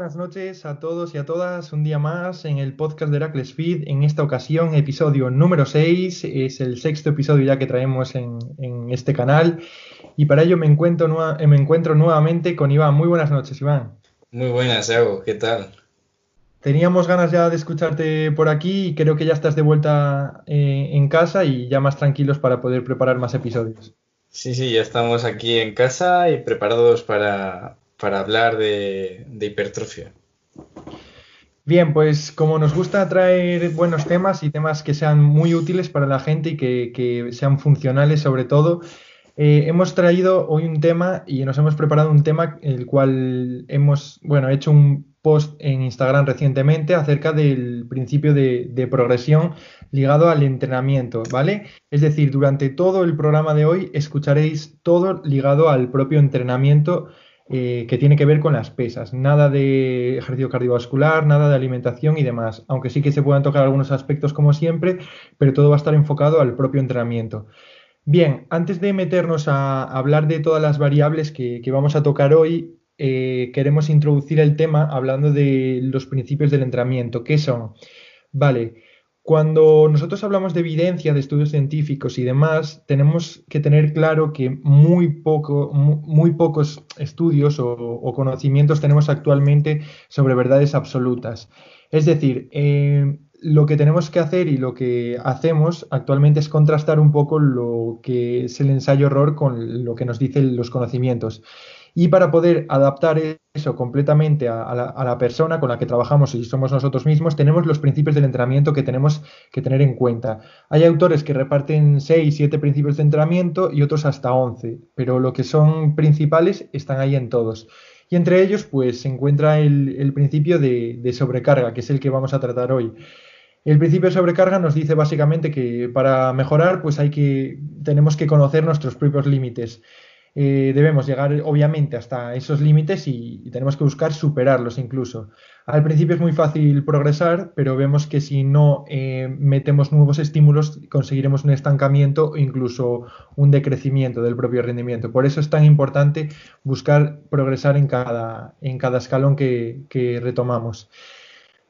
Buenas noches a todos y a todas. Un día más en el podcast de Heracles Feed. En esta ocasión, episodio número 6. Es el sexto episodio ya que traemos en, este canal. Y para ello me encuentro, me encuentro nuevamente con Iván. Muy buenas noches, Iván. Muy buenas, Evo. ¿Qué tal? Teníamos ganas ya de escucharte por aquí y creo que ya estás de vuelta eh, en casa y ya más tranquilos para poder preparar más episodios. Sí, sí, ya estamos aquí en casa y preparados para, para hablar de, hipertrofia. Bien, pues como nos gusta traer buenos temas y temas que sean muy útiles para la gente y que, sean funcionales sobre todo, eh, hemos traído hoy un tema y nos hemos preparado un tema el cual hemos, bueno, hecho un post en Instagram recientemente acerca del principio de, de, progresión ligado al entrenamiento, ¿vale? Es decir, durante todo el programa de hoy escucharéis todo ligado al propio entrenamiento eh, que tiene que ver con las pesas. Nada de ejercicio cardiovascular, nada de alimentación y demás. Aunque sí que se puedan tocar algunos aspectos como siempre, pero todo va a estar enfocado al propio entrenamiento. Bien, antes de meternos a hablar de todas las variables que, vamos a tocar hoy, eh, queremos introducir el tema hablando de los principios del entrenamiento. ¿Qué son? Vale, cuando nosotros hablamos de evidencia, de estudios científicos y demás, tenemos que tener claro que muy, poco, muy, pocos estudios o, conocimientos tenemos actualmente sobre verdades absolutas. Es decir, eh, lo que tenemos que hacer y lo que hacemos actualmente es contrastar un poco lo que es el ensayo-error con lo que nos dicen los conocimientos. Y para poder adaptar eso completamente a, la, persona con la que trabajamos y somos nosotros mismos, tenemos los principios del entrenamiento que tenemos que tener en cuenta. Hay autores que reparten 6, 7 principios de entrenamiento y otros hasta 11, pero lo que son principales están ahí en todos. Y entre ellos, pues se encuentra el, principio de, de sobrecarga, que es el que vamos a tratar hoy. El principio de sobrecarga nos dice básicamente que para mejorar, pues hay que, tenemos que conocer nuestros propios límites. Eh, debemos llegar obviamente hasta esos límites y, tenemos que buscar superarlos incluso. Al principio es muy fácil progresar, pero vemos que si no eh, metemos nuevos estímulos conseguiremos un estancamiento o incluso un decrecimiento del propio rendimiento. Por eso es tan importante buscar progresar en cada, en cada escalón que, que retomamos.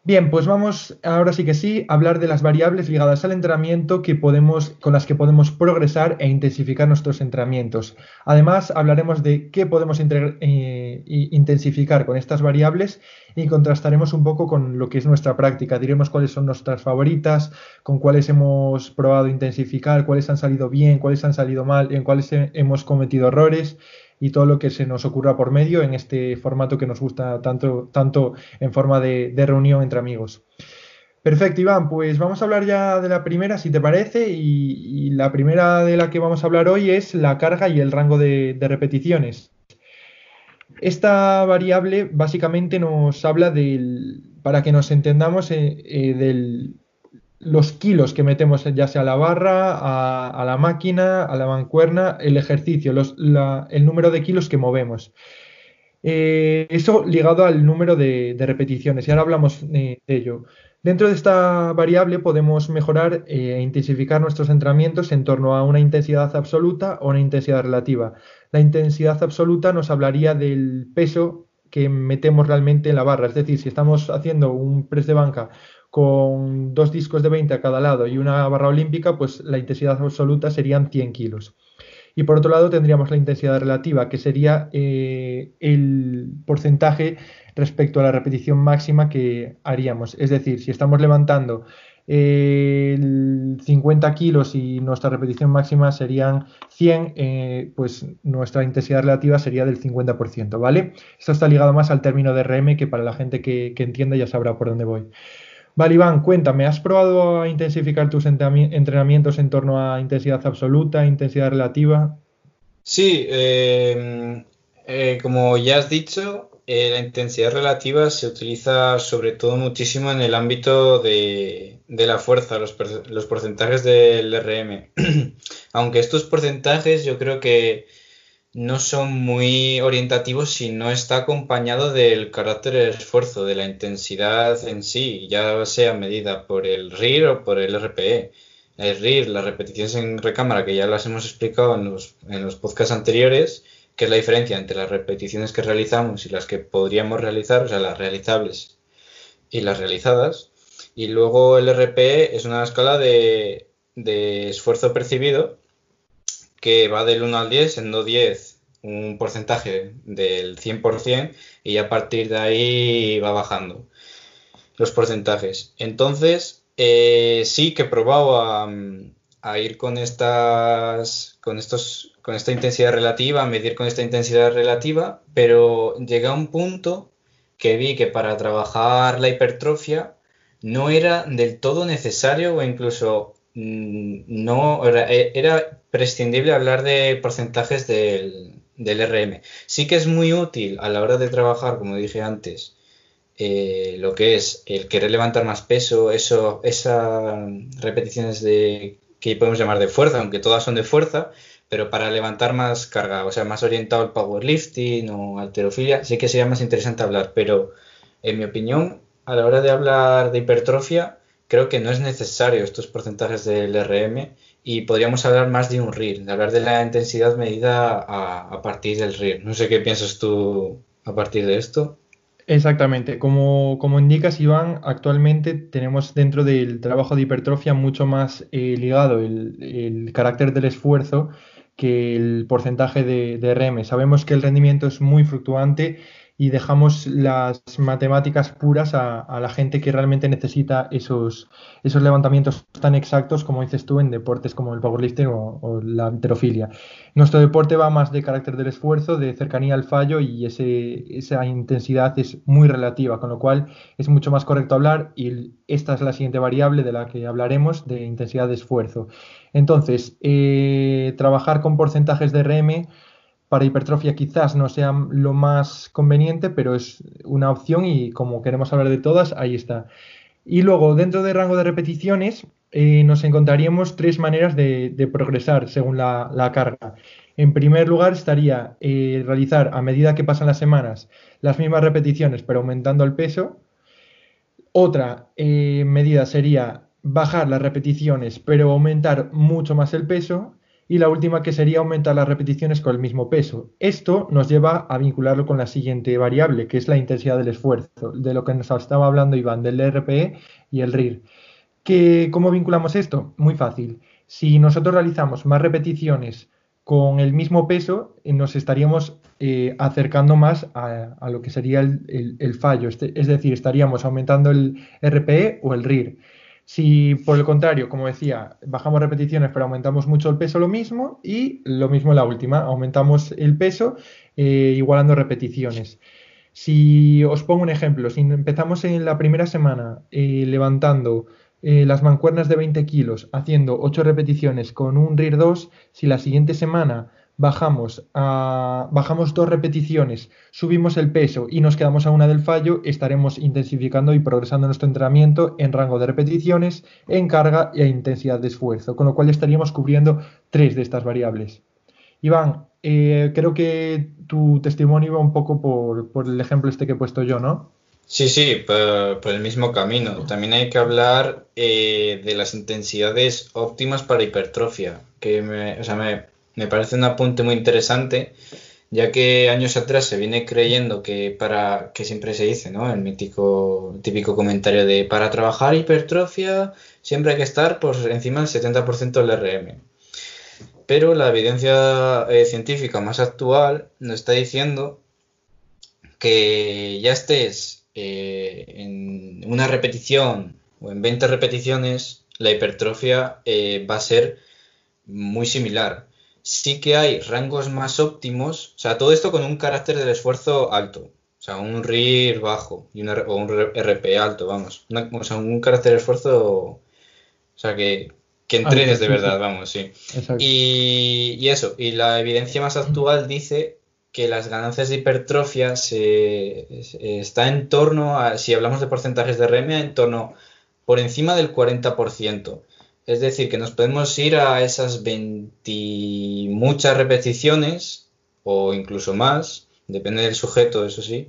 Bien, pues vamos ahora sí que sí a hablar de las variables ligadas al entrenamiento que podemos, con las que podemos progresar e intensificar nuestros entrenamientos. Además, hablaremos de qué podemos eh, intensificar con estas variables y contrastaremos un poco con lo que es nuestra práctica. Diremos cuáles son nuestras favoritas, con cuáles hemos probado intensificar, cuáles han salido bien, cuáles han salido mal, en cuáles hemos cometido errores y todo lo que se nos ocurra por medio en este formato que nos gusta tanto, tanto en forma de, reunión entre amigos. Perfecto, Iván, pues vamos a hablar ya de la primera, si te parece, y, la primera de la que vamos a hablar hoy es la carga y el rango de, repeticiones. Esta variable básicamente nos habla del, para que nos entendamos, eh, eh, del, los kilos que metemos ya sea a la barra, a, la máquina, a la mancuerna, el ejercicio, el número de kilos que movemos. Eh, eso ligado al número de, repeticiones, y ahora hablamos de, ello. Dentro de esta variable podemos mejorar e intensificar nuestros entrenamientos en torno a una intensidad absoluta o una intensidad relativa. La intensidad absoluta nos hablaría del peso que metemos realmente en la barra, es decir, si estamos haciendo un press de banca con dos discos de 20 a cada lado y una barra olímpica, pues la intensidad absoluta serían 100 kilos. Y por otro lado tendríamos la intensidad relativa, que sería eh, el porcentaje respecto a la repetición máxima que haríamos. Es decir, si estamos levantando 50 kilos y nuestra repetición máxima serían 100, eh, pues nuestra intensidad relativa sería del 50%, ¿vale? Esto está ligado más al término de RM, que para la gente que, que entienda ya sabrá por dónde voy. Vale, Iván, cuéntame, ¿has probado a intensificar tus entrenamientos en torno a intensidad absoluta, intensidad relativa? Sí, em, eh, como ya has dicho, eh, la intensidad relativa se utiliza sobre todo muchísimo en el ámbito de, la fuerza, los, los, porcentajes del RM. Aunque estos porcentajes yo creo que no son muy orientativos si no está acompañado del carácter del esfuerzo, de la intensidad en sí, ya sea medida por el RIR o por el RPE. El RIR, las repeticiones en recámara, que ya las hemos explicado en los, en los podcasts anteriores, que es la diferencia entre las repeticiones que realizamos y las que podríamos realizar, o sea, las realizables y las realizadas. Y luego el RPE es una escala de, de esfuerzo percibido que va del 1 al 10, siendo 10 un porcentaje del 100% y a partir de ahí va bajando los porcentajes. Entonces, eh, sí que he probado a, a ir con estas, con estos con esta intensidad relativa, medir con esta intensidad relativa, pero llegué a un punto que vi que para trabajar la hipertrofia no era del todo necesario o incluso no era, prescindible hablar de porcentajes del, RM. Sí que es muy útil a la hora de trabajar, como dije antes, eh, lo que es el querer levantar más peso, eso, esas repeticiones de que podemos llamar de fuerza, aunque todas son de fuerza, pero para levantar más carga, o sea, más orientado al powerlifting o alterofilia, sí que sería más interesante hablar, pero en mi opinión, a la hora de hablar de hipertrofia, creo que no es necesario estos porcentajes del RM y podríamos hablar más de un RIR, de hablar de la intensidad medida a, partir del RIR. No sé qué piensas tú a partir de esto. Exactamente, como, como, indicas Iván, actualmente tenemos dentro del trabajo de hipertrofia mucho más eh, ligado el, carácter del esfuerzo que el porcentaje de, de RM. Sabemos que el rendimiento es muy fluctuante y dejamos las matemáticas puras a, la gente que realmente necesita esos, esos levantamientos tan exactos como dices tú en deportes como el powerlifting o, la enterofilia. Nuestro deporte va más de carácter del esfuerzo, de cercanía al fallo y esa intensidad es muy relativa, con lo cual es mucho más correcto hablar y esta es la siguiente variable de la que hablaremos de intensidad de esfuerzo. Entonces, eh, trabajar con porcentajes de RM para hipertrofia quizás no sea lo más conveniente, pero es una opción y como queremos hablar de todas, ahí está. Y luego, dentro del rango de repeticiones, eh, nos encontraríamos tres maneras de, progresar según la, carga. En primer lugar, estaría eh, realizar a medida que pasan las semanas las mismas repeticiones, pero aumentando el peso. Otra eh, medida sería bajar las repeticiones, pero aumentar mucho más el peso y la última que sería aumentar las repeticiones con el mismo peso. Esto nos lleva a vincularlo con la siguiente variable, que es la intensidad del esfuerzo, de lo que nos estaba hablando Iván, del RPE y el RIR. ¿Cómo vinculamos esto? Muy fácil. Si nosotros realizamos más repeticiones con el mismo peso, eh, nos estaríamos eh, acercando más a, lo que sería el, el fallo, este, es decir, estaríamos aumentando el RPE o el RIR. Si por el contrario, como decía, bajamos repeticiones pero aumentamos mucho el peso, lo mismo. Y lo mismo en la última, aumentamos el peso eh, igualando repeticiones. Si os pongo un ejemplo, si empezamos en la primera semana eh, levantando eh, las mancuernas de 20 kilos, haciendo 8 repeticiones con un RIR 2, si la siguiente semana bajamos, bajamos dos repeticiones, subimos el peso y nos quedamos a una del fallo, estaremos intensificando y progresando nuestro entrenamiento en rango de repeticiones, en carga y a intensidad de esfuerzo, con lo cual estaríamos cubriendo tres de estas variables. Iván, eh, creo que tu testimonio iba un poco por, el ejemplo este que he puesto yo, ¿no? Sí, sí, por, el mismo camino. También hay que hablar eh, de las intensidades óptimas para hipertrofia, que me, o sea, me, me parece un apunte muy interesante, ya que años atrás se viene creyendo que para, que siempre se dice, ¿no? El mítico, típico comentario de para trabajar hipertrofia siempre hay que estar por encima del 70% del RM. Pero la evidencia eh, científica más actual nos está diciendo que ya estés eh, en una repetición o en 20 repeticiones, la hipertrofia eh, va a ser muy similar sí que hay rangos más óptimos, o sea, todo esto con un carácter del esfuerzo alto, o sea, un RIR bajo y o un RP alto, vamos, o sea, un carácter de esfuerzo, o sea, que, que entrenes de verdad, vamos, sí. Y, y, eso, y la evidencia más actual dice que las ganancias de hipertrofia se, está en torno a, si hablamos de porcentajes de RM, en torno por encima del 40%. Es decir, que nos podemos ir a esas 20 muchas repeticiones o incluso más, depende del sujeto, eso sí,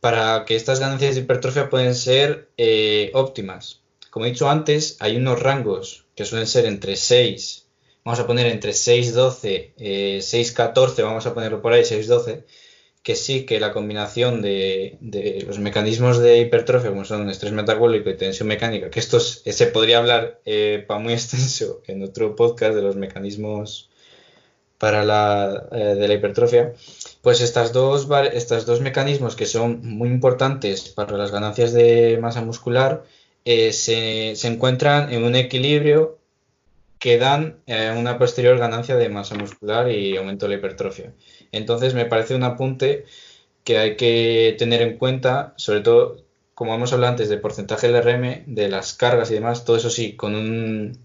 para que estas ganancias de hipertrofia pueden ser eh, óptimas. Como he dicho antes, hay unos rangos que suelen ser entre 6, vamos a poner entre 6, 12, 6, 14, vamos a ponerlo por ahí, 6, 12, que sí que la combinación de, los mecanismos de hipertrofia, como son estrés metabólico y tensión mecánica, que esto se podría hablar eh, para muy extenso en otro podcast de los mecanismos para la, eh, de la hipertrofia, pues estas dos, estos dos mecanismos que son muy importantes para las ganancias de masa muscular eh, se, se, encuentran en un equilibrio que dan una posterior ganancia de masa muscular y aumento de la hipertrofia. Entonces me parece un apunte que hay que tener en cuenta, sobre todo como hemos hablado antes del porcentaje del RM, de las cargas y demás, todo eso sí, con un,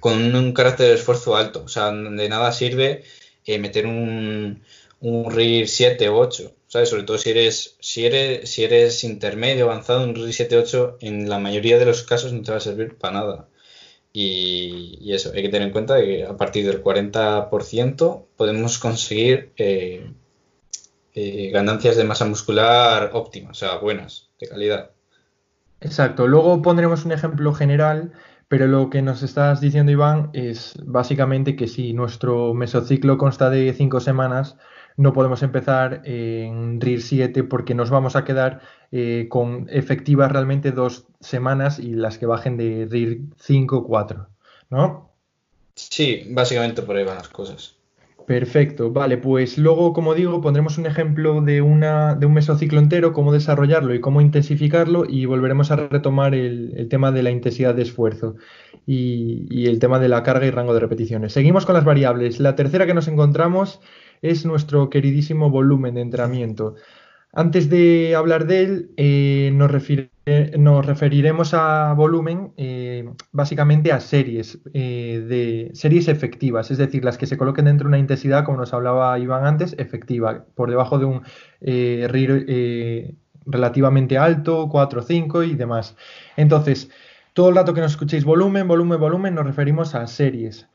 con un carácter de esfuerzo alto. O sea, de nada sirve eh, meter un, un RIR 7 o 8. ¿sabes? Sobre todo si eres, si eres, si eres intermedio, avanzado, un RIR 7 8 en la mayoría de los casos no te va a servir para nada. Y, eso, hay que tener en cuenta que a partir del 40% podemos conseguir eh, eh, ganancias de masa muscular óptimas, o sea, buenas, de calidad. Exacto. Luego pondremos un ejemplo general pero lo que nos estás diciendo, Iván, es básicamente que si nuestro mesociclo consta de cinco semanas, no podemos empezar en RIR 7 porque nos vamos a quedar eh, con efectivas realmente dos semanas y las que bajen de RIR 5 o 4, ¿no? Sí, básicamente por ahí van las cosas. Perfecto, vale, pues luego, como digo, pondremos un ejemplo de, una, de un mesociclo entero, cómo desarrollarlo y cómo intensificarlo y volveremos a retomar el, tema de la intensidad de esfuerzo y, y, el tema de la carga y rango de repeticiones. Seguimos con las variables. La tercera que nos encontramos es nuestro queridísimo volumen de entrenamiento. Antes de hablar de él, eh, nos, referiremos a volumen eh, básicamente a series, eh, de series efectivas, es decir, las que se coloquen dentro de una intensidad, como nos hablaba Iván antes, efectiva, por debajo de un RIR relativamente alto, 4 o 5 y demás. Entonces, todo el rato que nos escuchéis volumen, volumen, volumen, nos referimos a series.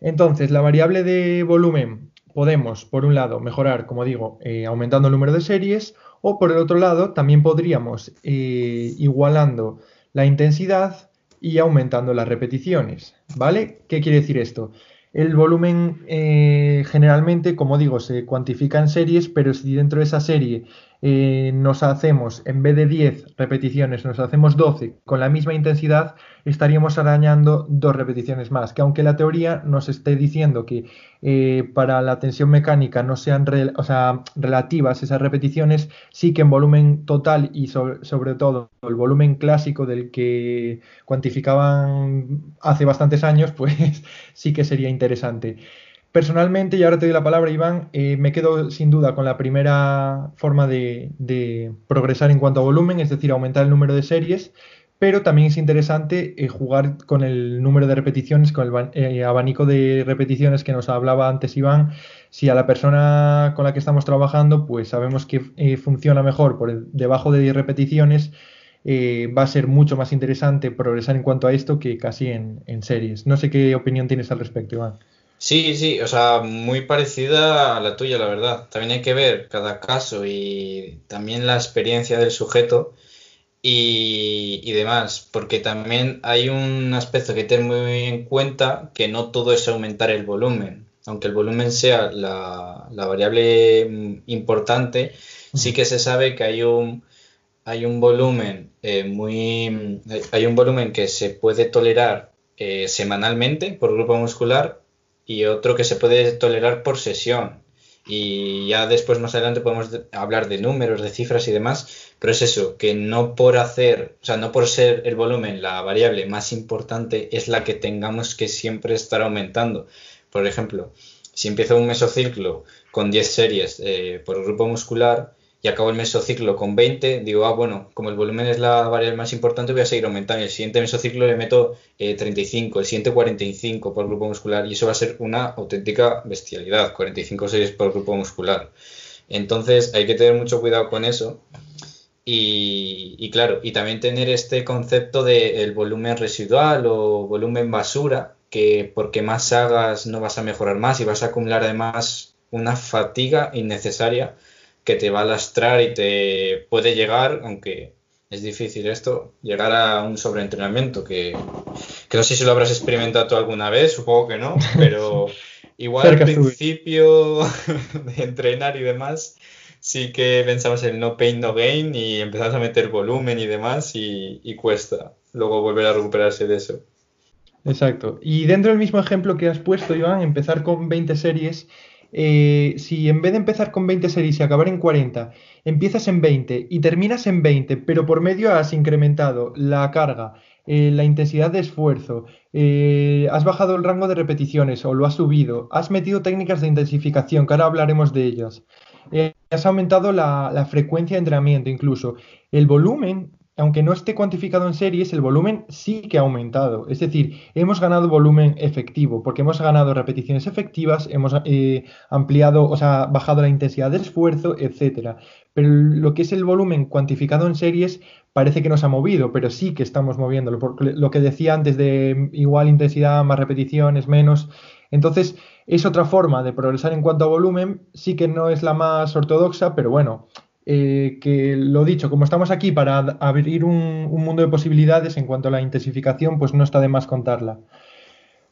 Entonces, la variable de volumen podemos, por un lado, mejorar, como digo, aumentando el número de series o por el otro lado, también podríamos eh, igualando la intensidad y aumentando las repeticiones, ¿vale? ¿Qué quiere decir esto? El volumen eh, generalmente, como digo, se cuantifica en series, pero si dentro de esa serie eh, nos hacemos, en vez de 10 repeticiones, nos hacemos 12 con la misma intensidad, estaríamos arañando dos repeticiones más. Que aunque la teoría nos esté diciendo que eh, para la tensión mecánica no sean relativas esas repeticiones, sí que en volumen total y sobre, todo el volumen clásico del que cuantificaban hace bastantes años, pues sí que sería interesante. Personalmente, y ahora te doy la palabra, Iván, eh, me quedo sin duda con la primera forma de, progresar en cuanto a volumen, es decir, aumentar el número de series, pero también es interesante eh, jugar con el número de repeticiones, con el eh, abanico de repeticiones que nos hablaba antes Iván. Si a la persona con la que estamos trabajando, pues sabemos que funciona mejor por debajo de 10 repeticiones, va a ser mucho más interesante progresar en cuanto a esto que casi en, en series. No sé qué opinión tienes al respecto, Iván. Sí, sí, o sea, muy parecida a la tuya, la verdad. También hay que ver cada caso y también la experiencia del sujeto y, demás, porque también hay un aspecto que tener muy en cuenta que no todo es aumentar el volumen. Aunque el volumen sea la, variable importante, sí que se sabe que hay un, hay un volumen eh, muy hay un volumen que se puede tolerar eh, semanalmente por grupo muscular y otro que se puede tolerar por sesión. Y ya después más adelante podemos hablar de números, de cifras y demás, pero es eso, que no por hacer, o sea, no por ser el volumen la variable más importante es la que tengamos que siempre estar aumentando. Por ejemplo, si empiezo un mesociclo con 10 series eh, por grupo muscular, y acabo el mesociclo con 20, digo, ah, bueno, como el volumen es la variable más importante, voy a seguir aumentando. El siguiente mesociclo le meto 35, eh, el siguiente 45 por grupo muscular, y eso va a ser una auténtica bestialidad, 45 series por grupo muscular. Entonces hay que tener mucho cuidado con eso. Y, claro, y también tener este concepto del volumen residual o volumen basura, que porque más hagas no vas a mejorar más y vas a acumular además una fatiga innecesaria que te va a lastrar y te puede llegar, aunque es difícil esto, llegar a un sobreentrenamiento que, que no sé si lo habrás experimentado tú alguna vez, supongo que no, pero igual al principio de entrenar y demás, sí que pensabas en no pain, no gain y empezabas a meter volumen y demás y, cuesta luego volver a recuperarse de eso. Exacto. Y dentro del mismo ejemplo que has puesto, Iván, empezar con 20 series, eh, si en vez de empezar con 20 series y acabar en 40, empiezas en 20 y terminas en 20, pero por medio has incrementado la carga, eh, la intensidad de esfuerzo, eh, has bajado el rango de repeticiones o lo has subido, has metido técnicas de intensificación, que ahora hablaremos de ellas, has aumentado la frecuencia de entrenamiento incluso, el volumen aunque no esté cuantificado en series, el volumen sí que ha aumentado. Es decir, hemos ganado volumen efectivo, porque hemos ganado repeticiones efectivas, hemos ampliado, o sea, bajado la intensidad del esfuerzo, etcétera. Pero lo que es el volumen cuantificado en series parece que nos ha movido, pero sí que estamos moviéndolo. Lo que decía antes de igual intensidad, más repeticiones, menos. Entonces, es otra forma de progresar en cuanto a volumen. Sí que no es la más ortodoxa, pero bueno, eh, que lo dicho, como estamos aquí para abrir un, mundo de posibilidades en cuanto a la intensificación, pues no está de más contarla.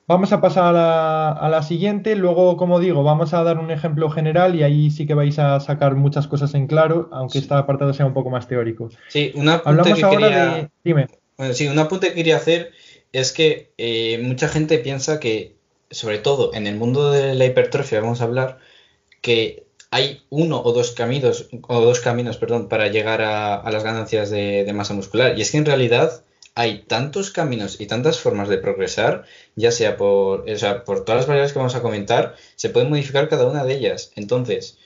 Vamos a pasar a la, siguiente, luego, como digo, vamos a dar un ejemplo general y ahí sí que vais a sacar muchas cosas en claro, aunque este apartado sea un poco más teórico. Sí, una apunte que quería... Dime. sí, un apunte que quería hacer es que eh, mucha gente piensa que, sobre todo en el mundo de la hipertrofia, vamos a hablar, que hay uno o dos caminos, o dos caminos perdón, para llegar a, las ganancias de, masa muscular. Y es que en realidad hay tantos caminos y tantas formas de progresar, ya sea por, o sea, por todas las variables que vamos a comentar, se puede modificar cada una de ellas. Entonces,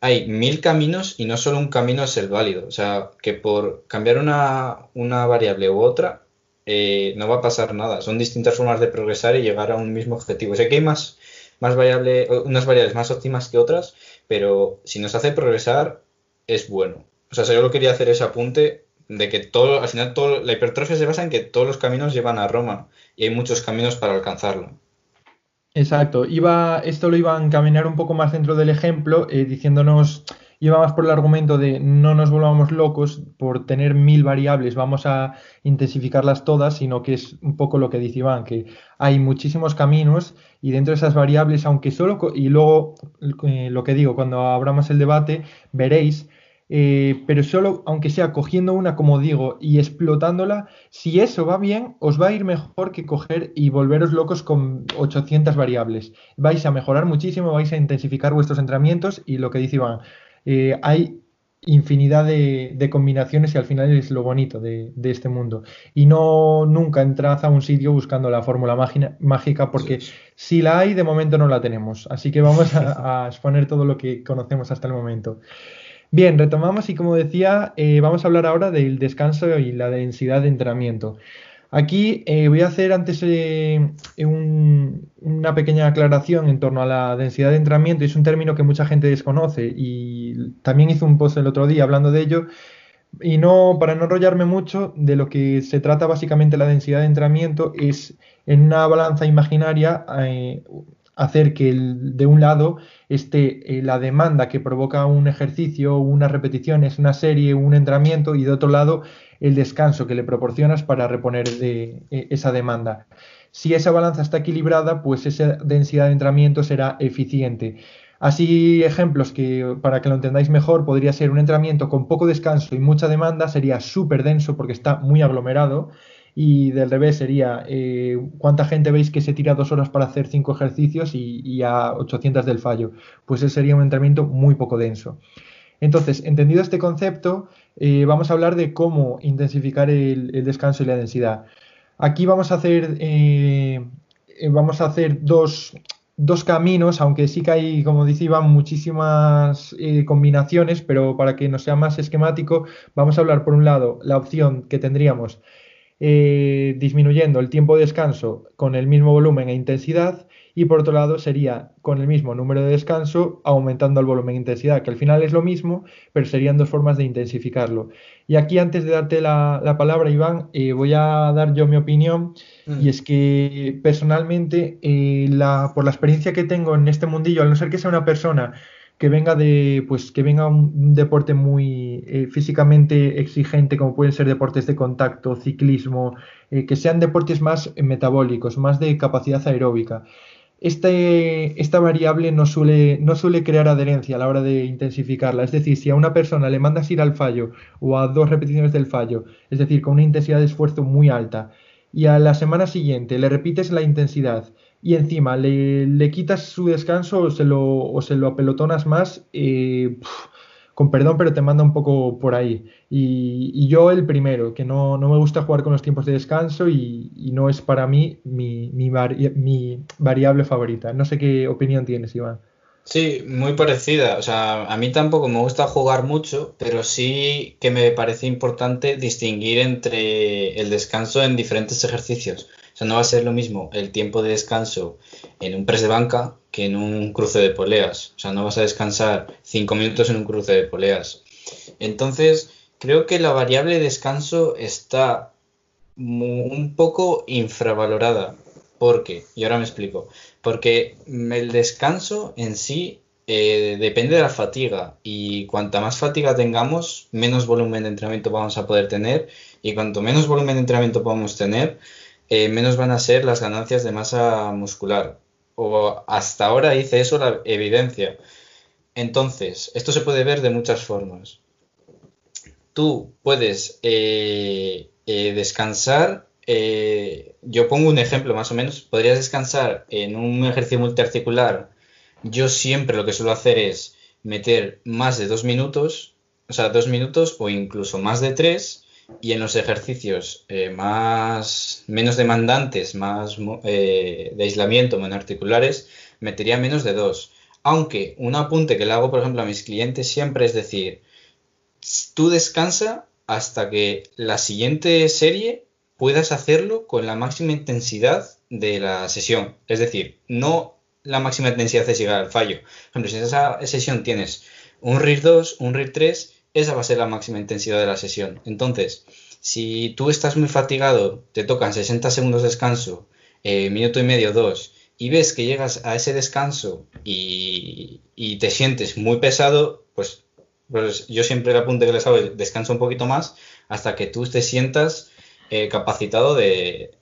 hay mil caminos y no solo un camino es el válido. O sea, que por cambiar una, una variable u otra, eh, no va a pasar nada. Son distintas formas de progresar y llegar a un mismo objetivo. Sé que hay más, más variable, unas variables más óptimas que otras, pero si nos hace progresar, es bueno. O sea, yo solo quería hacer ese apunte de que todo, al final todo, la hipertrofia se basa en que todos los caminos llevan a Roma y hay muchos caminos para alcanzarlo. Exacto. Iba, esto lo iba a encaminar un poco más dentro del ejemplo, eh, diciéndonos, iba más por el argumento de no nos volvamos locos por tener mil variables, vamos a intensificarlas todas, sino que es un poco lo que dice Iván, que hay muchísimos caminos y dentro de esas variables, aunque solo, y luego eh, lo que digo, cuando abramos el debate, veréis eh, pero solo, aunque sea cogiendo una, como digo, y explotándola, si eso va bien, os va a ir mejor que coger y volveros locos con 800 variables. Vais a mejorar muchísimo, vais a intensificar vuestros entrenamientos y lo que dice Iván, eh, hay infinidad de, combinaciones y al final es lo bonito de, este mundo. Y no nunca entras a un sitio buscando la fórmula mágica porque si la hay, de momento no la tenemos. Así que vamos a exponer todo lo que conocemos hasta el momento. Bien, retomamos y como decía, eh, vamos a hablar ahora del descanso y la densidad de entrenamiento. Aquí eh, voy a hacer antes eh, una pequeña aclaración en torno a la densidad de entrenamiento. Es un término que mucha gente desconoce y también hice un post el otro día hablando de ello. Y no, para no enrollarme mucho, de lo que se trata básicamente la densidad de entrenamiento es en una balanza imaginaria hacer que de un lado esté eh, la demanda que provoca un ejercicio, unas repeticiones, una serie, un entrenamiento y de otro lado el descanso que le proporcionas para reponer e, esa demanda. Si esa balanza está equilibrada, pues esa densidad de entrenamiento será eficiente. Así, ejemplos que para que lo entendáis mejor, podría ser un entrenamiento con poco descanso y mucha demanda, sería súper denso porque está muy aglomerado y del revés sería, eh, ¿cuánta gente veis que se tira dos horas para hacer cinco ejercicios y, a 800 del fallo? Pues ese sería un entrenamiento muy poco denso. Entonces, entendido este concepto, eh, vamos a hablar de cómo intensificar el, descanso y la densidad. Aquí vamos a hacer, eh, vamos a hacer dos, dos, caminos, aunque sí que hay, como dice Iván, muchísimas combinaciones, pero para que nos sea más esquemático, vamos a hablar por un lado la opción que tendríamos eh, disminuyendo el tiempo de descanso con el mismo volumen e intensidad y por otro lado sería con el mismo número de descanso aumentando el volumen e intensidad, que al final es lo mismo, pero serían dos formas de intensificarlo. Y aquí antes de darte la, palabra, Iván, eh, voy a dar yo mi opinión y es que personalmente, eh, la, por la experiencia que tengo en este mundillo, al no ser que sea una persona que venga de pues que venga un, deporte muy eh, físicamente exigente como pueden ser deportes de contacto ciclismo eh, que sean deportes más metabólicos más de capacidad aeróbica este, esta variable no suele, no suele crear adherencia a la hora de intensificarla. Es decir, si a una persona le mandas ir al fallo o a dos repeticiones del fallo, es decir, con una intensidad de esfuerzo muy alta, y a la semana siguiente le repites la intensidad y encima le, quitas su descanso o se lo, o se lo apelotonas más, eh, con perdón, pero te manda un poco por ahí. Y, yo el primero, que no, me gusta jugar con los tiempos de descanso y, no es para mí mi, mi, mi variable favorita. No sé qué opinión tienes, Iván. Sí, muy parecida. O sea, a mí tampoco me gusta jugar mucho, pero sí que me parece importante distinguir entre el descanso en diferentes ejercicios. Sea, no va a ser lo mismo el tiempo de descanso en un press de banca que en un cruce de poleas. O sea, no vas a descansar cinco minutos en un cruce de poleas. Entonces, creo que la variable descanso está un poco infravalorada. ¿Por qué? Y ahora me explico. Porque el descanso en sí eh, depende de la fatiga y cuanta más fatiga tengamos, menos volumen de entrenamiento vamos a poder tener y cuanto menos volumen de entrenamiento podamos tener, eh, menos van a ser las ganancias de masa muscular. O hasta ahora hice eso la evidencia. Entonces, esto se puede ver de muchas formas. Tú puedes eh, descansar eh, yo pongo un ejemplo más o menos, podrías descansar en un ejercicio multiarticular. Yo siempre lo que suelo hacer es meter más de dos minutos, o sea, dos minutos o incluso más de tres, y en los ejercicios eh, más menos demandantes, más eh, de aislamiento, monarticulares, metería menos de dos. Aunque un apunte que le hago, por ejemplo, a mis clientes siempre es decir, tú descansa hasta que la siguiente serie puedas hacerlo con la máxima intensidad de la sesión. Es decir, no la máxima intensidad es llegar al fallo. Por ejemplo, si en esa sesión tienes un RIR 2, un RIR 3, esa va a ser la máxima intensidad de la sesión. Entonces, si tú estás muy fatigado, te tocan 60 segundos de descanso, eh, minuto y medio, dos, y ves que llegas a ese descanso y, te sientes muy pesado, pues, pues, yo siempre le apunte que les hago descansa un poquito más hasta que tú te sientas eh, capacitado de,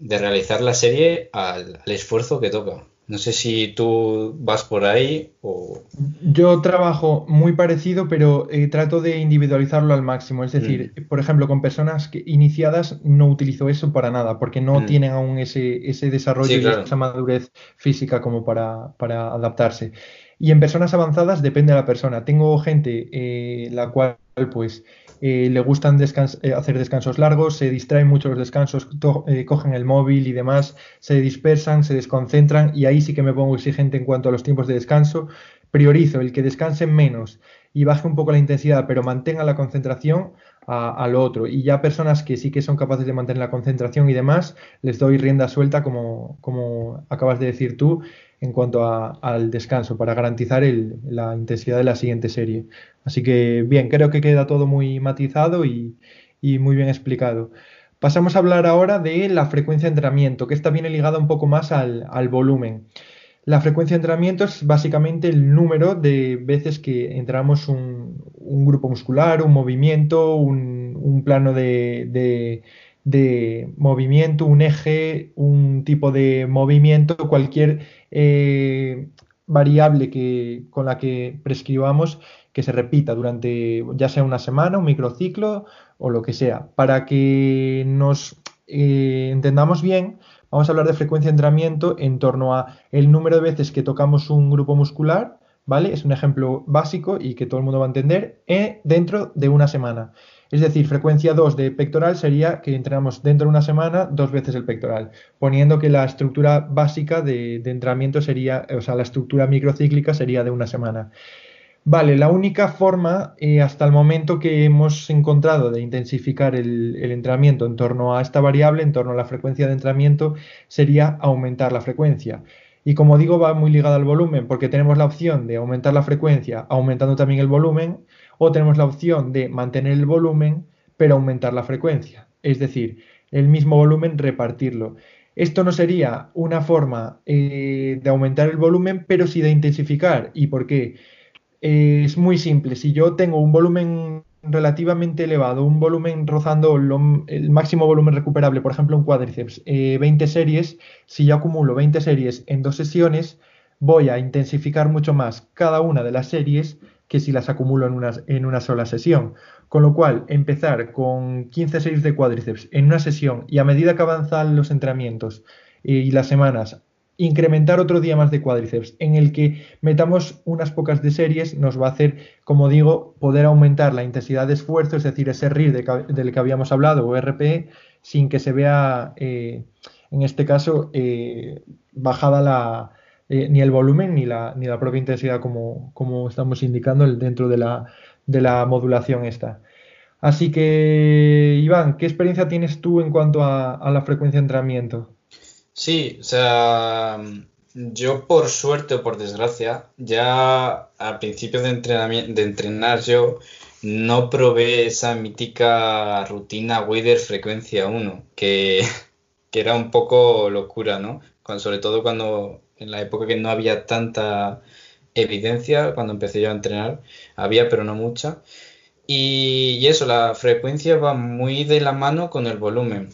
realizar la serie al, esfuerzo que toca. No sé si tú vas por ahí o... Yo trabajo muy parecido, pero eh, trato de individualizarlo al máximo. Es decir, mm. por ejemplo, con personas que, iniciadas no utilizo eso para nada, porque no mm. tienen aún ese, ese desarrollo y esa madurez física como para, para, adaptarse. Y en personas avanzadas depende de la persona. Tengo gente eh, la cual pues eh, le gustan eh, hacer descansos largos, se distraen mucho los descansos, eh, cogen el móvil y demás, se dispersan, se desconcentran y ahí sí que me pongo exigente en cuanto a los tiempos de descanso. Priorizo el que descansen menos y baje un poco la intensidad, pero mantenga la concentración a, lo otro. Y ya personas que sí que son capaces de mantener la concentración y demás, les doy rienda suelta, como, como acabas de decir tú, en cuanto al descanso, para garantizar la intensidad de la siguiente serie. Así que bien, creo que queda todo muy matizado y, muy bien explicado. Pasamos a hablar ahora de la frecuencia de entrenamiento, que esta viene ligada un poco más al, volumen. La frecuencia de entrenamiento es básicamente el número de veces que entramos un, grupo muscular, un movimiento, un, plano de, movimiento, un eje, un tipo de movimiento, cualquier eh, variable que, con la que prescribamos que se repita durante ya sea una semana, un microciclo o lo que sea. Para que nos eh, entendamos bien, vamos a hablar de frecuencia de entrenamiento en torno a el número de veces que tocamos un grupo muscular, ¿vale? Es un ejemplo básico y que todo el mundo va a entender, eh, dentro de una semana. Es decir, frecuencia 2 de pectoral sería que entrenamos dentro de una semana dos veces el pectoral, poniendo que la estructura básica de, entrenamiento sería, o sea, la estructura microcíclica sería de una semana. Vale, la única forma eh, hasta el momento que hemos encontrado de intensificar el, entrenamiento en torno a esta variable, en torno a la frecuencia de entrenamiento, sería aumentar la frecuencia. Y como digo, va muy ligada al volumen, porque tenemos la opción de aumentar la frecuencia aumentando también el volumen, o tenemos la opción de mantener el volumen, pero aumentar la frecuencia. Es decir, el mismo volumen repartirlo. Esto no sería una forma eh, de aumentar el volumen, pero sí de intensificar. ¿Y por qué? es muy simple. Si yo tengo un volumen relativamente elevado, un volumen rozando el máximo volumen recuperable, por ejemplo, en cuádriceps, 20 eh, series, si yo acumulo 20 series en dos sesiones, voy a intensificar mucho más cada una de las series que si las acumulo en una, en una sola sesión. Con lo cual, empezar con 15 series de cuádriceps en una sesión y a medida que avanzan los entrenamientos eh, y las semanas, incrementar otro día más de cuádriceps, en el que metamos unas pocas de series, nos va a hacer, como digo, poder aumentar la intensidad de esfuerzo, es decir, ese RIR del que habíamos hablado, o RPE, sin que se vea, eh, en este caso, eh, bajada la, eh, ni el volumen ni la, ni la propia intensidad, como, como estamos indicando dentro de la, de la modulación esta. Así que, Iván, ¿qué experiencia tienes tú en cuanto a, la frecuencia de entrenamiento? Sí, o sea, yo por suerte o por desgracia, ya al principio de entrenamiento, de entrenar yo, no probé esa mítica rutina Wader frecuencia 1, que, que, era un poco locura, ¿no? sobre todo cuando en la época que no había tanta evidencia, cuando empecé yo a entrenar, había pero no mucha. y eso, la frecuencia va muy de la mano con el volumen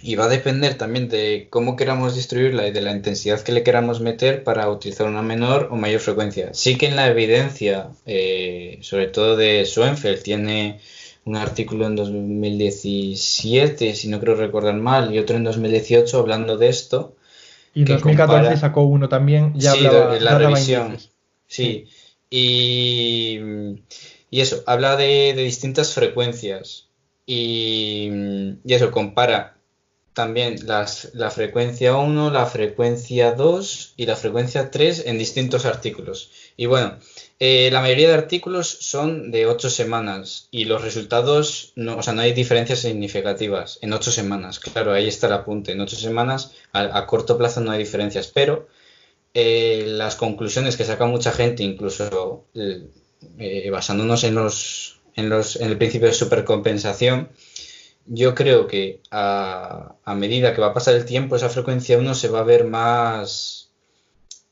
y va a depender también de cómo queramos distribuirla y de la intensidad que le queramos meter para utilizar una menor o mayor frecuencia. Sí que en la evidencia, eh, sobre todo de Schoenfeld, tiene un artículo en 2017, si no creo recordar mal, y otro en 2018 hablando de esto. Y en 2014 sacó uno también, ya sí, hablaba, la revisión. Sí, Y, y, eso, habla de, de distintas frecuencias. Y, y, eso, compara también las, la frecuencia 1, la frecuencia 2 y la frecuencia 3 en distintos artículos. Y bueno, eh, la mayoría de artículos son de 8 semanas y los resultados, no, o sea, no hay diferencias significativas en 8 semanas. Claro, ahí está el apunte. En 8 semanas a, corto plazo no hay diferencias, pero eh, las conclusiones que saca mucha gente, incluso eh, basándonos en, los, en, los, en el principio de supercompensación, yo creo que a, medida que va a pasar el tiempo, esa frecuencia 1 se va a ver más,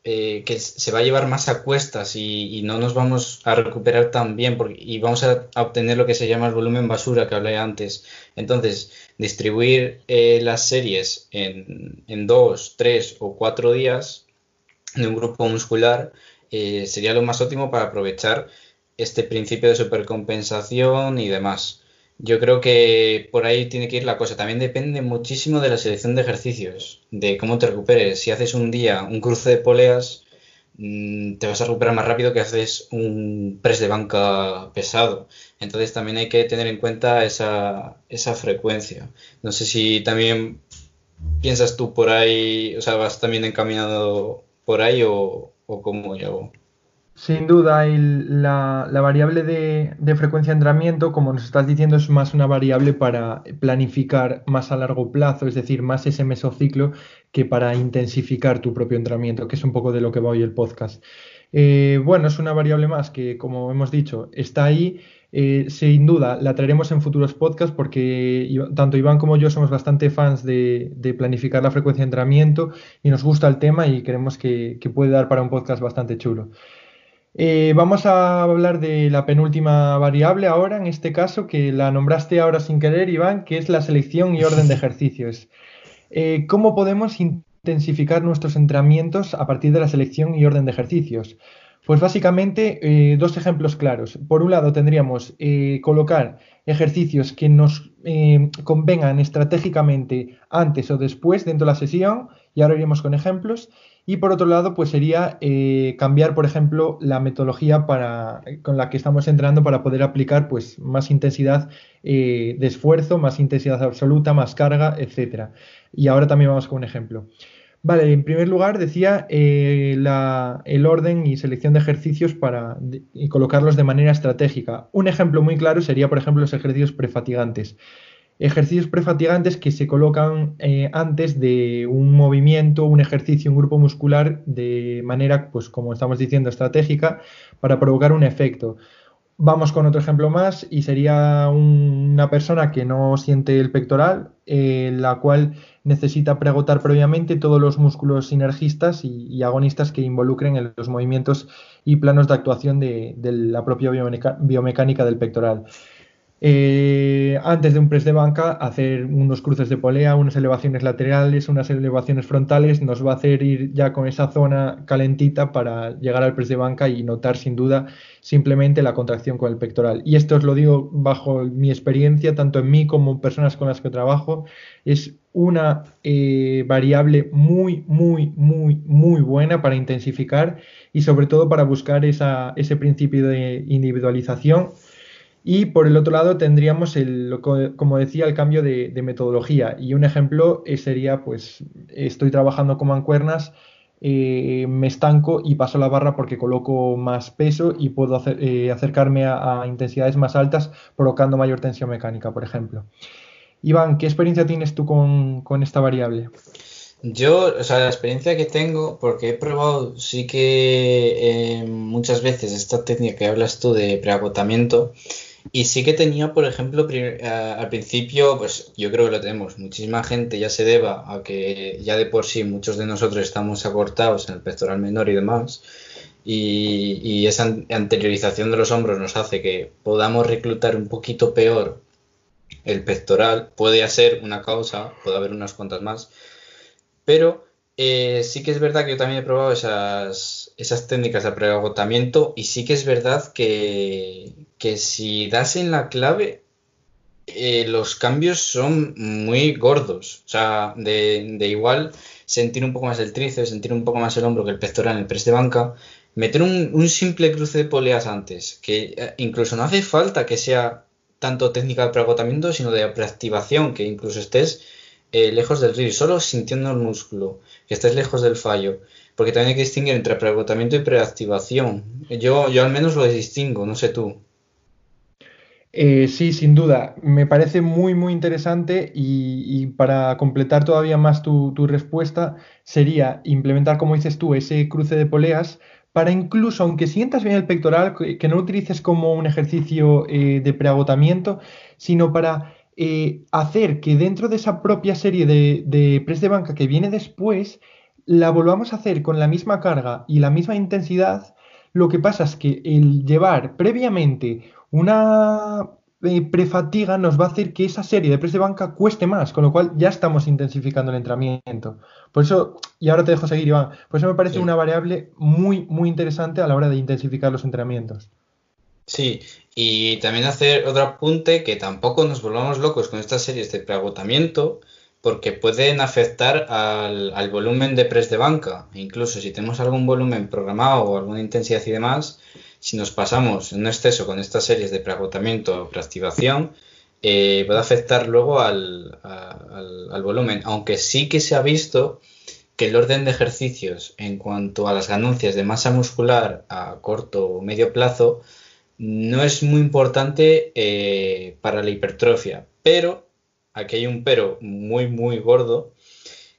eh, que se va a llevar más a cuestas y, no nos vamos a recuperar tan bien porque, y vamos a, obtener lo que se llama el volumen basura que hablé antes. Entonces, distribuir eh, las series en, en, dos, tres o cuatro días de un grupo muscular eh, sería lo más óptimo para aprovechar este principio de supercompensación y demás. Yo creo que por ahí tiene que ir la cosa. También depende muchísimo de la selección de ejercicios, de cómo te recuperes. Si haces un día un cruce de poleas, mm, te vas a recuperar más rápido que haces un press de banca pesado. Entonces también hay que tener en cuenta esa, esa frecuencia. No sé si también piensas tú por ahí, o sea, vas también encaminado por ahí o, o cómo yo. Sin duda, la, variable de, frecuencia de entrenamiento, como nos estás diciendo, es más una variable para planificar más a largo plazo, es decir, más ese mesociclo que para intensificar tu propio entrenamiento, que es un poco de lo que va hoy el podcast. Eh, bueno, es una variable más que, como hemos dicho, está ahí. Eh, sin duda, la traeremos en futuros podcasts porque tanto Iván como yo somos bastante fans de, planificar la frecuencia de entrenamiento y nos gusta el tema y creemos que puede dar para un podcast bastante chulo. Eh, vamos a hablar de la penúltima variable ahora, en este caso, que la nombraste ahora sin querer, Iván, que es la selección y orden de ejercicios. Eh, ¿Cómo podemos intensificar nuestros entrenamientos a partir de la selección y orden de ejercicios? Pues básicamente eh, dos ejemplos claros. Por un lado tendríamos colocar ejercicios que nos convengan estratégicamente antes o después dentro de la sesión y ahora iremos con ejemplos. Y por otro lado, pues sería eh, cambiar, por ejemplo, la metodología con la que estamos entrenando para poder aplicar pues, más intensidad eh, de esfuerzo, más intensidad absoluta, más carga, etc. Y ahora también vamos con un ejemplo. Vale, en primer lugar decía eh, el orden y selección de ejercicios para y colocarlos de manera estratégica. Un ejemplo muy claro sería, por ejemplo, los ejercicios prefatigantes. Ejercicios prefatigantes que se colocan eh, antes de un movimiento, un ejercicio, un grupo muscular de manera, pues como estamos diciendo, estratégica para provocar un efecto. Vamos con otro ejemplo más y sería una persona que no siente el pectoral, eh, la cual necesita preagotar previamente todos los músculos sinergistas y, agonistas que involucren en los movimientos y planos de actuación de, de la propia biomecánica del pectoral. Eh, antes de un press de banca, hacer unos cruces de polea, unas elevaciones laterales, unas elevaciones frontales, nos va a hacer ir ya con esa zona calentita para llegar al press de banca y notar sin duda simplemente la contracción con el pectoral. Y esto os lo digo bajo mi experiencia, tanto en mí como en personas con las que trabajo, es una eh, variable muy, muy, muy, muy buena para intensificar y sobre todo para buscar esa, ese principio de individualización y por el otro lado tendríamos, el, como decía, el cambio de, metodología. Y un ejemplo eh, sería, pues, estoy trabajando con mancuernas, eh, me estanco y paso la barra porque coloco más peso y puedo eh, acercarme a, intensidades más altas provocando mayor tensión mecánica, por ejemplo. Iván, ¿qué experiencia tienes tú con, con esta variable? Yo, o sea, la experiencia que tengo, porque he probado, sí que muchas veces esta técnica que hablas tú de preagotamiento, y sí que tenía, por ejemplo, eh, al principio, pues yo creo que lo tenemos, muchísima gente ya se deba a que ya de por sí muchos de nosotros estamos acortados en el pectoral menor y demás, y, esa anteriorización de los hombros nos hace que podamos reclutar un poquito peor el pectoral, puede ser una causa, puede haber unas cuantas más, pero eh, sí que es verdad que yo también he probado esas, esas técnicas de preagotamiento y sí que es verdad que, que si das en la clave, eh, los cambios son muy gordos. O sea, de, igual sentir un poco más el tríceps, sentir un poco más el hombro que el pectoral en el press de banca, meter un, simple cruce de poleas antes, que eh, incluso no hace falta que sea tanto técnica de preagotamiento, sino de preactivación, que incluso estés eh, lejos del río, solo sintiendo el músculo, que estés lejos del fallo, porque también hay que distinguir entre preagotamiento y preactivación. Yo, yo al menos lo distingo, no sé tú. Eh, sí, sin duda. Me parece muy, muy interesante y, para completar todavía más tu, respuesta sería implementar, como dices tú, ese cruce de poleas para incluso, aunque sientas bien el pectoral, que, no lo utilices como un ejercicio eh, de preagotamiento, sino para eh, hacer que dentro de esa propia serie de, de press de banca que viene después, la volvamos a hacer con la misma carga y la misma intensidad. Lo que pasa es que el llevar previamente una eh, prefatiga nos va a hacer que esa serie de press de banca cueste más, con lo cual ya estamos intensificando el entrenamiento. Por eso, y ahora te dejo seguir, Iván, por eso me parece una variable muy, muy interesante a la hora de intensificar los entrenamientos. Sí, y también hacer otro apunte que tampoco nos volvamos locos con estas series de preagotamiento, porque pueden afectar al, al volumen de press de banca. Incluso si tenemos algún volumen programado o alguna intensidad y demás, si nos pasamos en un exceso con estas series de preagotamiento o preactivación, eh, puede afectar luego al, volumen, aunque sí que se ha visto que el orden de ejercicios en cuanto a las ganancias de masa muscular a corto o medio plazo no es muy importante eh, para la hipertrofia, pero aquí hay un pero muy muy gordo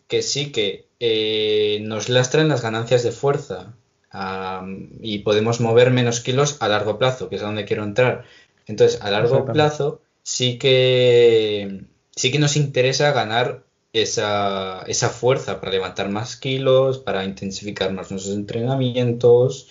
que sí que eh, nos lastran las ganancias de fuerza y podemos mover menos kilos a largo plazo, que es a donde quiero entrar. Entonces, a largo plazo sí que, sí que nos interesa ganar esa, esa fuerza para levantar más kilos, para intensificar más nuestros entrenamientos